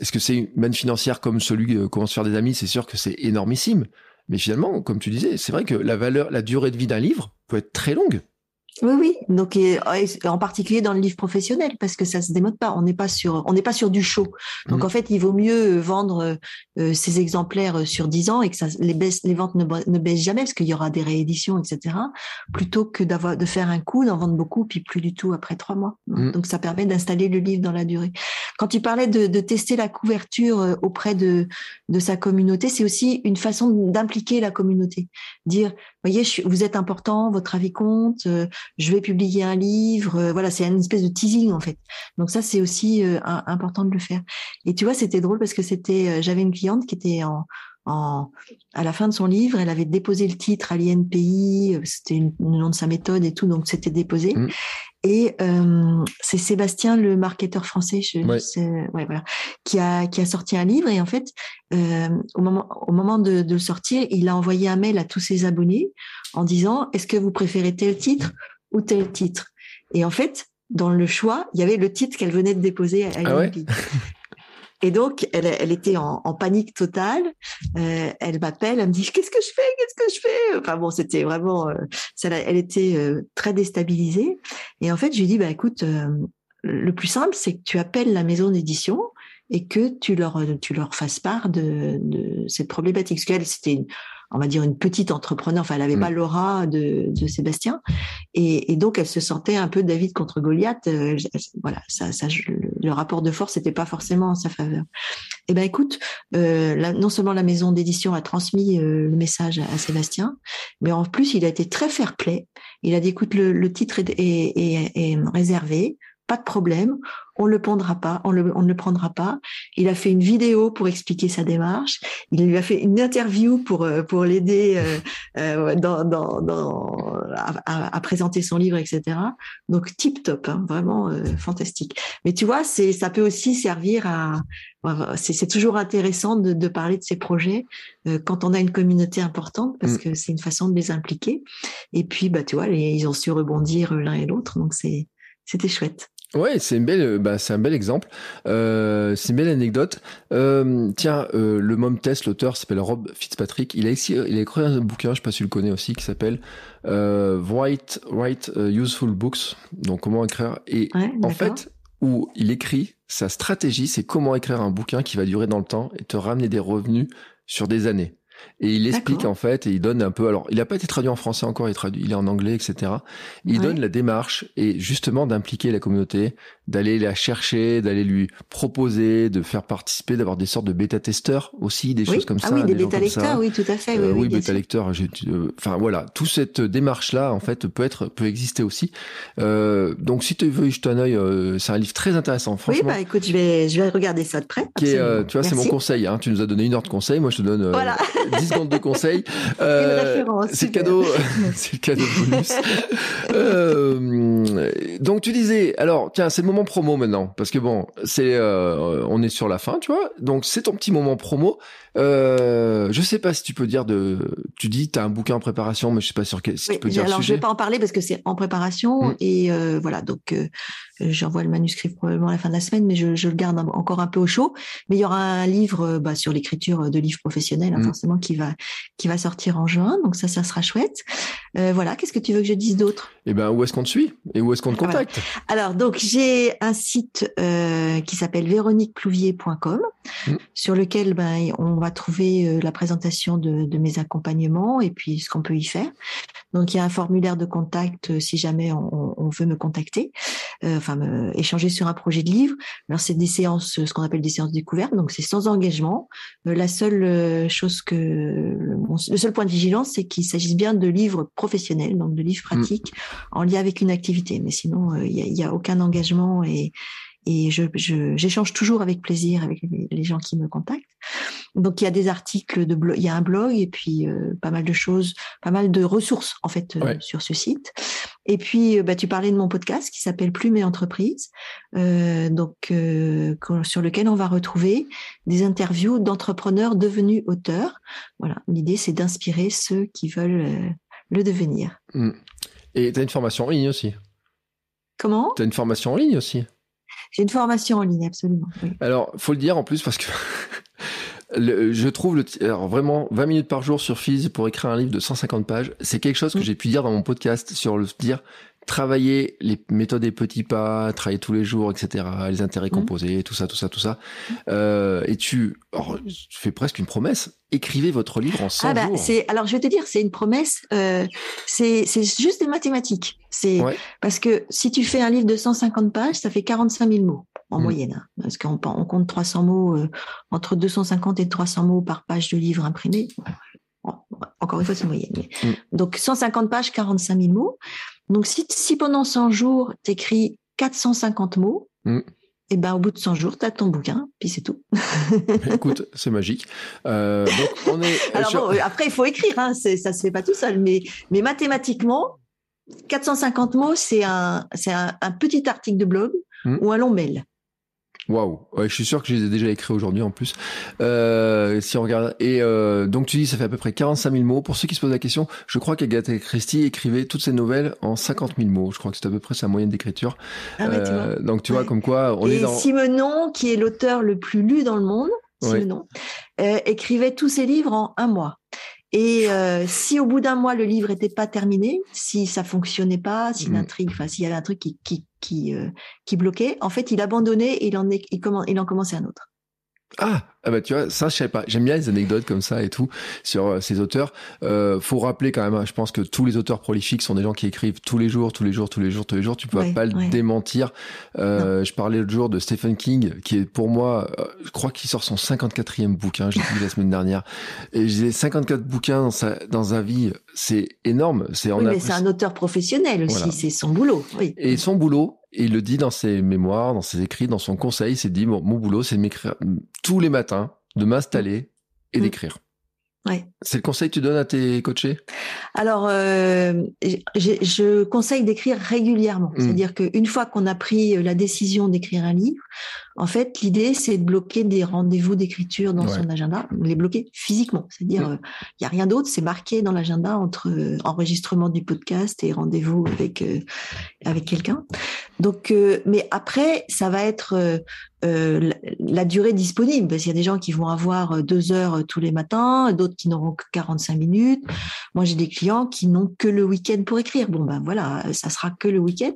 Est-ce que c'est une manne financière comme celui euh, comment se faire des amis? C'est sûr que c'est énormissime. Mais finalement, comme tu disais, c'est vrai que la valeur, la durée de vie d'un livre peut être très longue. Oui, oui. Donc, et- et en particulier dans le livre professionnel, parce que ça se démode pas. On n'est pas sur, on n'est pas sur du show. Donc, Mhm. en fait, il vaut mieux euh, vendre euh, ces exemplaires euh, sur 10 ans et que ça, les, baisse, les ventes ne, ba- ne baissent jamais, parce qu'il y aura des rééditions, etc. Plutôt que d'avoir, de faire un coup, d'en vendre beaucoup, puis plus du tout après trois mois. Mhm. Donc, ça permet d'installer le livre dans la durée. Quand tu parlais de, de tester la couverture euh, auprès de, de sa communauté, c'est aussi une façon d'impliquer la communauté. Dire, voyez, je vous êtes important, votre avis compte, euh, je vais publier un livre. euh, voilà, c'est une espèce de teasing en fait. Donc ça, c'est aussi euh, important de le faire. Et tu vois, c'était drôle parce que c'était, j'avais une cliente qui était en, en, à la fin de son livre, elle avait déposé le titre à l'INPI, euh, c'était une- le nom de sa méthode et tout, donc c'était déposé. Mhm. Et euh, c'est Sébastien, le marketeur français, je, je Ouais. sais, ouais, voilà, qui a qui a sorti un livre et en fait, euh, au moment au moment de, de le sortir, il a envoyé un mail à tous ses abonnés en disant est-ce que vous préférez tel titre ou tel titre? Et en fait, dans le choix, il y avait le titre qu'elle venait de déposer à Ah ouais? l'INPI. Et donc, elle, elle était en, panique totale. Euh, elle m'appelle, elle me dit qu'est-ce que je fais, qu'est-ce que je fais? Enfin bon, c'était vraiment, euh, elle était euh, très déstabilisée. Et en fait, je lui dis bah écoute, euh, le plus simple, c'est que tu appelles la maison d'édition et que tu leur tu leur fasses part de, de cette problématique. Parce qu'elle, c'était, une- on va dire, une petite entrepreneur. Enfin, elle avait Mm. pas l'aura de, de Sébastien. Et, et donc, elle se sentait un peu David contre Goliath. Euh, voilà, ça, ça, le, le rapport de force n'était pas forcément en sa faveur. Eh ben, écoute, euh, la- non seulement la maison d'édition a transmis euh, le message à, à Sébastien, mais en plus, il a été très fair-play. Il a dit, écoute, le, le titre est, est, est- est réservé, pas de problème, on le pondra pas, on, le, on ne le prendra pas. Il a fait une vidéo pour expliquer sa démarche. Il lui a fait une interview pour euh, pour l'aider euh, euh, dans, dans, dans à, présenter son livre, etc. Donc tip top, hein, vraiment euh, fantastique. Mais tu vois, c'est ça peut aussi servir à c'est toujours intéressant de, de parler de ces projets euh, quand on a une communauté importante parce Mm. que c'est une façon de les impliquer. Et puis bah tu vois, les- ils ont su rebondir l'un et l'autre, donc c'est c'était chouette. Ouais, c'est une belle, euh, bah, c'est un bel exemple. Euh, c'est une belle anecdote. Euh, tiens, euh, le Mom Test, l'auteur s'appelle Rob Fitzpatrick. Il a ici, il a écrit un bouquin, je sais pas si tu le connais aussi, qui s'appelle euh, Write, Write uh, Useful Books. Donc comment écrire. Et Ouais, en fait, où il écrit sa stratégie, c'est comment écrire un bouquin qui va durer dans le temps et te ramener des revenus sur des années. Et il explique en fait, et il donne un peu. Alors, il n'a pas été traduit en français encore, il, est traduit, il est en anglais, etc. Il Ouais. donne la démarche et justement d'impliquer la communauté, d'aller la chercher, d'aller lui proposer, de faire participer, d'avoir des sortes de bêta-testeurs aussi, des Oui. choses comme ah ça. oui, des gens bêta comme ça. lecteurs, oui, tout à fait. Euh, oui, oui, oui, bien bêta sûr. lecteur. j'ai- euh, Enfin voilà, toute cette démarche là, en fait, peut être, peut exister aussi. Euh, donc, si tu veux y jeter un œil, euh, c'est un livre très intéressant, Oui, franchement. bah écoute, je vais, je vais regarder ça de près. qui est, euh, tu vois, c'est mon conseil. Hein. Tu nous as donné une heure de conseil, moi je te donne euh, Voilà. 10 secondes de conseil. Euh, référence, c'est le cadeau, c'est le cadeau bonus. Euh, donc tu disais, alors tiens, c'est le moment promo maintenant, parce que bon, c'est, euh, on est sur la fin, tu vois. Donc c'est ton petit moment promo. Euh, je sais pas si tu peux dire de, tu dis, t'as un bouquin en préparation, mais je sais pas sur quel, si Oui, tu peux dire le alors je sujet. vais pas en parler parce que c'est en préparation Mm. et euh, voilà donc euh, euh, j'envoie le manuscrit probablement à la fin de la semaine mais je, je le garde un- encore un peu au chaud mais il y aura un livre euh, bah, sur l'écriture de livres professionnels hein, Mm. forcément qui va qui va sortir en juin. Donc ça, ça sera chouette. Voilà. Qu'est-ce que tu veux que je dise d'autre? Eh ben, où est-ce qu'on te suit et où est-ce qu'on te voilà. contacte? Alors donc j'ai un site qui s'appelle véroniqueplouvier.com Mm. sur lequel ben on va trouver euh, la présentation de, de mes accompagnements et puis ce qu'on peut y faire. Donc il y a un formulaire de contact euh, si jamais on, on veut me contacter, euh, enfin me, échanger sur un projet de livre. Alors c'est des séances, ce qu'on appelle des séances découvertes, donc c'est sans engagement. Euh, la seule chose que le, seul point de vigilance, c'est qu'il s'agisse bien de livres professionnels, donc de livres pratiques en lien avec une activité. Mais sinon, il n'y a, y a aucun engagement et, et je, je- j'échange toujours avec plaisir avec les, gens qui me contactent. Donc il y a des articles de blog, il y a un blog et puis euh, pas mal de choses, pas mal de ressources en fait euh, Ouais. sur ce site. Et puis euh, bah, tu parlais de mon podcast qui s'appelle Plume et entreprise, donc sur lequel on va retrouver des interviews d'entrepreneurs devenus auteurs. Voilà, l'idée c'est d'inspirer ceux qui veulent le devenir. Mm. Et tu as une formation en ligne aussi? Comment? Tu as une formation en ligne aussi? J'ai une formation en ligne, absolument. oui. Alors, faut le dire en plus parce que le- je trouve le, alors vraiment 20 minutes par jour sur Fizz pour écrire un livre de 150 pages. C'est quelque chose que Mm. j'ai pu dire dans mon podcast sur le dire travailler les méthodes des petits pas, travailler tous les jours, etc. Les intérêts Mm. composés, tout ça, tout ça, tout ça. Euh, et tu, alors, tu fais presque une promesse. Écrivez votre livre en 100 Ah bah, jours. alors je vais te dire, c'est une promesse. Euh, c'est juste des mathématiques. C'est Ouais. parce que si tu fais un livre de 150 pages, ça fait 45 000 mots en Mm. moyenne. hein. parce qu'on on compte 300 mots euh, entre 250 et 300 mots par page de livre imprimé. Encore une fois, c'est moyenne. mais- Mm. Donc 150 pages, 45 000 mots. Donc si, si pendant 100 jours, tu écris 450 mots, Mm. et ben au bout de 100 jours, tu as ton bouquin, puis c'est tout. Écoute, c'est magique. Euh, donc on est. Alors sur- bon, euh, après, il faut écrire, hein, c'est- ça se fait pas tout seul, mais, mais mathématiquement, 450 mots, c'est un, c'est un, un petit article de blog Hmm. ou un long mail. Waouh, ouais, je suis sûr que je les ai déjà écrits aujourd'hui en plus. Euh, si on regarde, et euh, donc tu dis ça fait à peu près 45 000 mots. Pour ceux qui se posent la question, je crois qu'Agatha Christie écrivait toutes ses nouvelles en 50 000 mots. Je crois que c'est à peu près sa moyenne d'écriture. Ah. Euh, donc tu vois comme quoi on Et est dans. Simenon, qui est l'auteur le plus lu dans le monde. Simenon, euh, écrivait tous ses livres en un mois. Et si au bout d'un mois le livre n'était pas terminé, si ça fonctionnait pas, si Mm. l'intrigue, enfin s'il y avait un truc qui qui qui, euh, qui bloquait, en fait il abandonnait et il en il en commençait un autre. Ah, ah bah tu vois, ça je savais pas. J'aime bien les anecdotes comme ça et tout sur euh, ces auteurs. Euh, faut rappeler quand même, hein, je pense que tous les auteurs prolifiques sont des gens qui écrivent tous les jours, tous les jours, tous les jours, tous les jours. Tu peux Ouais, pas le démentir. Euh, je parlais l'autre jour de Stephen King, qui est pour moi, euh, je crois qu'il sort son 54e bouquin. J'ai dit la semaine dernière. Et j'ai 54 bouquins dans sa dans sa vie, c'est énorme. C'est Oui, mais c'est un auteur professionnel aussi, Voilà. c'est son boulot. Oui. et son boulot, et il le dit dans ses mémoires, dans ses écrits, dans son conseil, il s'est dit, bon, mon boulot, c'est de m'écrire tous les matins, de m'installer et Mm. d'écrire. Ouais. C'est le conseil que tu donnes à tes coachés? Alors, euh, je conseille d'écrire régulièrement. Mm. C'est-à-dire qu'une fois qu'on a pris la décision d'écrire un livre, en fait, l'idée, c'est de bloquer des rendez-vous d'écriture dans Ouais. son agenda, les bloquer physiquement. C'est-à-dire, Mm. euh, il n'y a rien d'autre, c'est marqué dans l'agenda entre euh, enregistrement du podcast et rendez-vous avec euh, avec quelqu'un. Donc, euh, mais après, ça va être euh, euh, la, durée disponible. Parce qu'il y a des gens qui vont avoir deux heures tous les matins, d'autres qui n'auront que 45 minutes. Moi, j'ai des clients qui n'ont que le week-end pour écrire. Bon, ben voilà, ça sera que le week-end,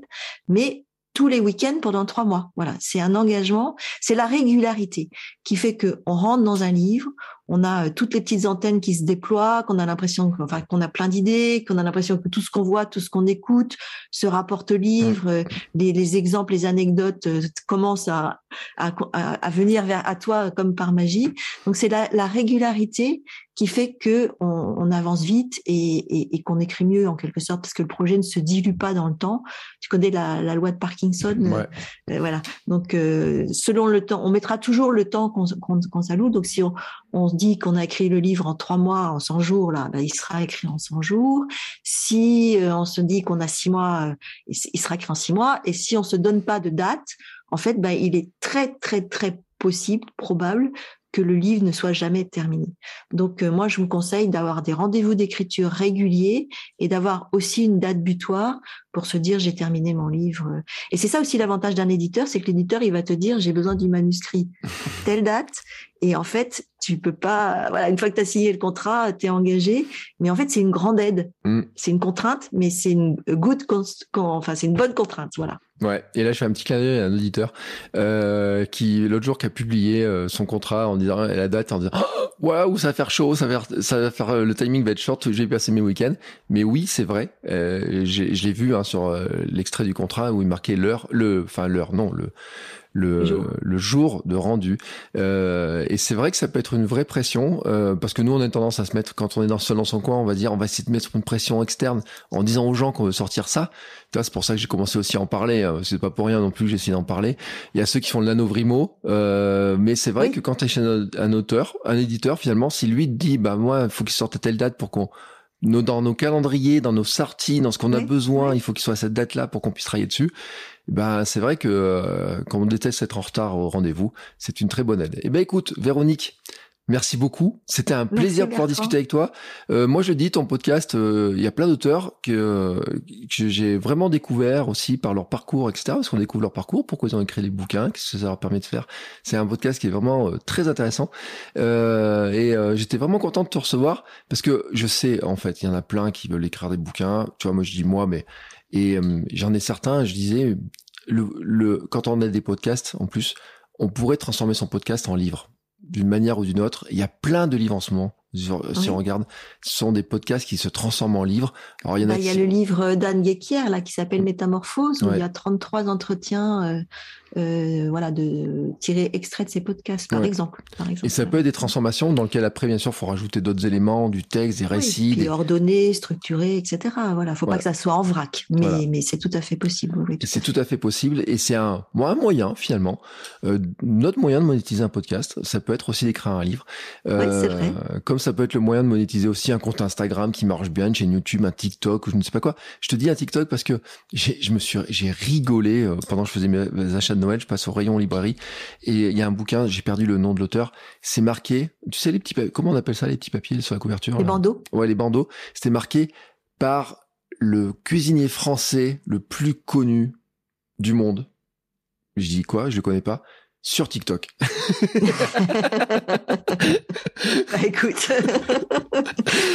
mais tous les week-ends pendant trois mois. Voilà, c'est un engagement, c'est la régularité qui fait que on rentre dans un livre, on a euh, toutes les petites antennes qui se déploient, qu'on a l'impression, enfin, qu'on a plein d'idées, qu'on a l'impression que tout ce qu'on voit, tout ce qu'on écoute se rapporte au livre, euh, les, les exemples, les anecdotes euh, commencent à, à, à- venir vers à toi comme par magie. Donc c'est la, la régularité qui fait que on, on avance vite et, et, et qu'on écrit mieux en quelque sorte parce que le projet ne se dilue pas dans le temps. Tu connais la, la loi de Parkinson, Ouais. euh, voilà. Donc euh, selon le temps, on mettra toujours le temps qu'on s'alloue. Donc si on, se dit qu'on a écrit le livre en trois mois, en 100 jours, là, ben, il sera écrit en 100 jours. Si euh, on se dit qu'on a six mois, euh, il sera écrit en six mois. Et si on se donne pas de date, en fait, ben, il est très très très possible, probable que le livre ne soit jamais terminé. Donc euh, moi, je vous conseille d'avoir des rendez-vous d'écriture réguliers et d'avoir aussi une date butoir pour se dire j'ai terminé mon livre. Et c'est ça aussi l'avantage d'un éditeur, c'est que l'éditeur il va te dire j'ai besoin du manuscrit à telle date et en fait, tu peux pas, voilà, une fois que tu as signé le contrat, tu es engagé. Mais en fait, c'est une grande aide. Mm. C'est une contrainte, mais c'est une good, enfin, c'est une bonne contrainte, voilà. Ouais. Et là, je fais un petit clin d'œil à un auditeur euh, qui l'autre jour qui a publié euh, son contrat en disant la date en disant waouh ça va faire chaud, ça va faire, ça va faire euh, le timing va être short. J'ai passé mes week-ends. Mais oui, c'est vrai. Euh, je l'ai vu hein, sur euh, l'extrait du contrat où il marquait l'heure, le, enfin l'heure, non le le, le jour de rendu. Euh, et c'est vrai que ça peut être une vraie pression, euh, parce que nous, on a tendance à se mettre, quand on est dans, seul dans son coin, on va dire, on va essayer de mettre une pression externe en disant aux gens qu'on veut sortir ça. C'est pour ça que j'ai commencé aussi à en parler. Euh, c'est pas pour rien non plus que j'ai essayé d'en parler. Il y a ceux qui font le nanovrimo, euh, mais c'est vrai que quand tu es chez un, auteur, un éditeur, finalement, si lui te dit, bah moi, il faut qu'il sorte à telle date pour qu'on nos, dans nos calendriers, dans nos sorties, dans ce qu'on a besoin, il faut qu'il soit à cette date-là pour qu'on puisse travailler dessus ben c'est vrai que euh, quand on déteste être en retard au rendez-vous, c'est une très bonne aide. Eh ben écoute, Véronique, merci beaucoup. C'était un plaisir de pouvoir discuter avec toi. Euh, moi, je dis ton podcast, euh, il y a plein d'auteurs que, que j'ai vraiment découvert aussi par leur parcours, etc. Parce qu'on découvre leur parcours, pourquoi ils ont écrit les bouquins, qu'est-ce que ça leur permet de faire. C'est un podcast qui est vraiment très intéressant. et j'étais vraiment content de te recevoir parce que je sais, en fait, il y en a plein qui veulent écrire des bouquins. Tu vois, moi, je dis moi, mais et euh, j'en ai certains, je disais, le, le, quand on a des podcasts, en plus, on pourrait transformer son podcast en livre, d'une manière ou d'une autre. Il y a plein de livres en ce moment. Si on regarde, ce sont des podcasts qui se transforment en livres. Alors, il y, en a, bah, il y a le livre d'Anne Guéquière, là, qui s'appelle Métamorphose, où il y a 33 entretiens euh, euh, voilà, de tirer extrait de ces podcasts, par, exemple, par exemple. Et ça peut être des transformations dans lesquelles après, bien sûr, il faut rajouter d'autres éléments, du texte, des récits. Oui, des... ordonné, structuré, etc. Voilà, faut pas que ça soit en vrac, mais, mais c'est tout à fait possible. c'est tout à fait possible, et c'est un, un moyen finalement, euh, notre moyen de monétiser un podcast. Ça peut être aussi d'écrire un livre. Euh, c'est vrai. Comme ça peut être le moyen de monétiser aussi un compte Instagram qui marche bien, une chaîne YouTube, un TikTok ou je ne sais pas quoi. Je te dis un TikTok parce que je me suis, j'ai rigolé pendant que je faisais mes achats de Noël, je passe au rayon librairie. Et il y a un bouquin, j'ai perdu le nom de l'auteur, c'est marqué, tu sais les petits comment on appelle ça les petits papiers sur la couverture Les bandeaux. Ouais, les bandeaux, c'était marqué par le cuisinier français le plus connu du monde. Je dis quoi? Je le connais pas sur TikTok. bah écoute,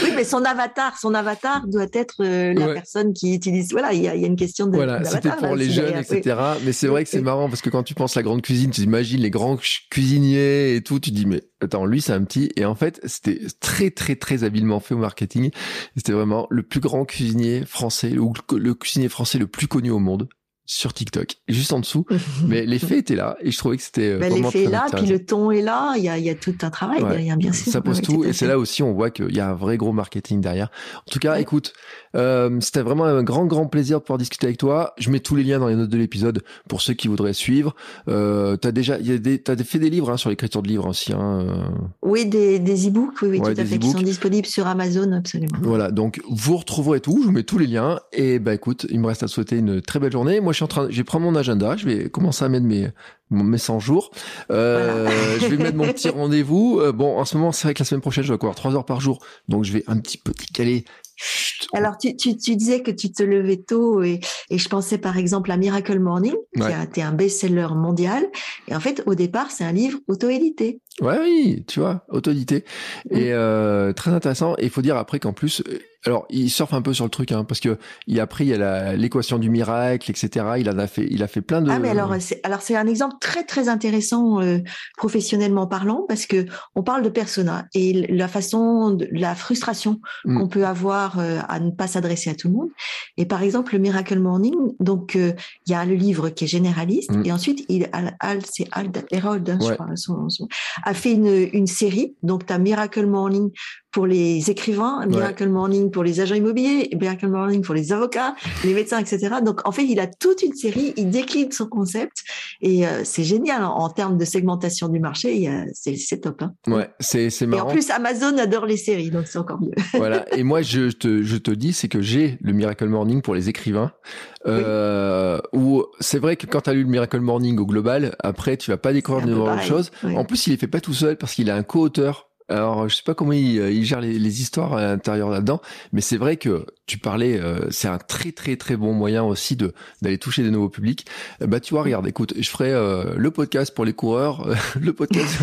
oui, mais son avatar, son avatar doit être euh, la personne qui utilise. Voilà, il y a, y a, une question de. Voilà, c'était pour les jeunes, etc. Mais c'est vrai que c'est marrant parce que quand tu penses à la grande cuisine, tu imagines les grands cuisiniers et tout, tu dis mais attends, lui c'est un petit. Et en fait, c'était très très très habilement fait au marketing. C'était vraiment le plus grand cuisinier français ou le cuisinier français le plus connu au monde sur TikTok, juste en dessous. mais l'effet était là et je trouvais que c'était. Bah, l'effet est là, puis le ton est là. Il y a, y a tout un travail derrière, bien sûr. Ça pose tout et c'est là aussi on voit qu'il y a un vrai gros marketing derrière. En tout cas, écoute, euh, c'était vraiment un grand grand plaisir de pouvoir discuter avec toi. Je mets tous les liens dans les notes de l'épisode pour ceux qui voudraient suivre. Euh, t'as déjà, y a des, fait des livres hein, sur l'écriture de livres aussi. Hein, euh. Oui, des, des e-books, oui, oui, tout à fait, qui sont disponibles sur Amazon, absolument. Voilà, donc vous retrouverez tout. Je vous mets tous les liens et bah écoute, il me reste à souhaiter une très belle journée. Moi, je suis en train, j'ai pris mon agenda, je vais commencer à mettre mes mes 100 jours. Euh, Je vais mettre mon petit rendez-vous. Euh, bon, en ce moment, c'est vrai que la semaine prochaine, je vais avoir 3 heures par jour, donc je vais un petit peu décaler alors, tu, tu, tu, disais que tu te levais tôt et, et je pensais par exemple à Miracle Morning, qui a été un best-seller mondial. Et en fait, au départ, c'est un livre auto-édité. Ouais, oui, tu vois, auto-édité. Et euh, très intéressant. Et il faut dire après qu'en plus, alors, il surfe un peu sur le truc, hein, parce que il a pris il y a l'équation du miracle, etc. Il en a fait, il a fait plein de. Ah, mais alors, c'est, alors c'est un exemple très très intéressant euh, professionnellement parlant, parce que on parle de persona et la façon, de, la frustration mm. qu'on peut avoir euh, à ne pas s'adresser à tout le monde. Et par exemple, le Miracle Morning, donc euh, il y a le livre qui est généraliste, mm. et ensuite il, Al, c'est Al, Herold, hein, je crois, son, son, a fait une une série. Donc, tu as Miracle Morning pour les écrivains, Miracle Morning pour les agents immobiliers, Miracle Morning pour les avocats, les médecins, etc. Donc en fait, il a toute une série, il décline son concept et euh, c'est génial en, termes de segmentation du marché. C'est top. Hein. Ouais, c'est c'est marrant. Et en plus, Amazon adore les séries, donc c'est encore mieux. voilà. Et moi, je te je te dis, c'est que j'ai le Miracle Morning pour les écrivains. Euh, Où c'est vrai que quand tu as lu le Miracle Morning au global, après tu vas pas découvrir de nouvelles choses. En plus, il est fait pas tout seul parce qu'il a un co-auteur alors, je sais pas comment il, euh, il gère les, les, histoires à l'intérieur là-dedans, mais c'est vrai que tu parlais, euh, c'est un très très très bon moyen aussi de d'aller toucher des nouveaux publics. Euh, bah tu vois, regarde, écoute, je ferai le podcast pour les coureurs, le podcast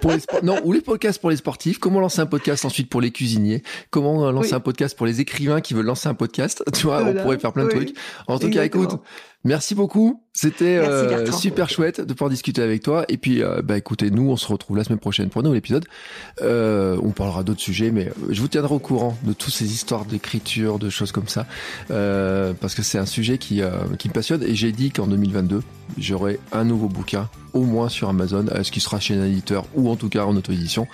pour les non ou les podcasts pour les sportifs. Comment lancer un podcast ensuite pour les cuisiniers? Comment lancer un podcast pour les écrivains qui veulent lancer un podcast? Tu vois, on pourrait faire plein de trucs. En tout cas, écoute. Merci beaucoup. C'était euh, super chouette de pouvoir discuter avec toi. Et puis, euh, bah écoutez, nous, on se retrouve la semaine prochaine pour un nouvel épisode. Euh, on parlera d'autres sujets, mais je vous tiendrai au courant de toutes ces histoires d'écriture, de choses comme ça, parce que c'est un sujet qui, qui me passionne. Et j'ai dit qu'en 2022, j'aurai un nouveau bouquin, au moins sur Amazon, ce qui sera chez un éditeur ou en tout cas en auto-édition.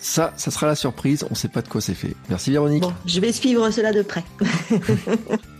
Ça, ça sera la surprise. On ne sait pas de quoi c'est fait. Merci Véronique. Bon, je vais suivre cela de près.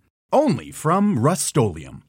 only from Rust-Oleum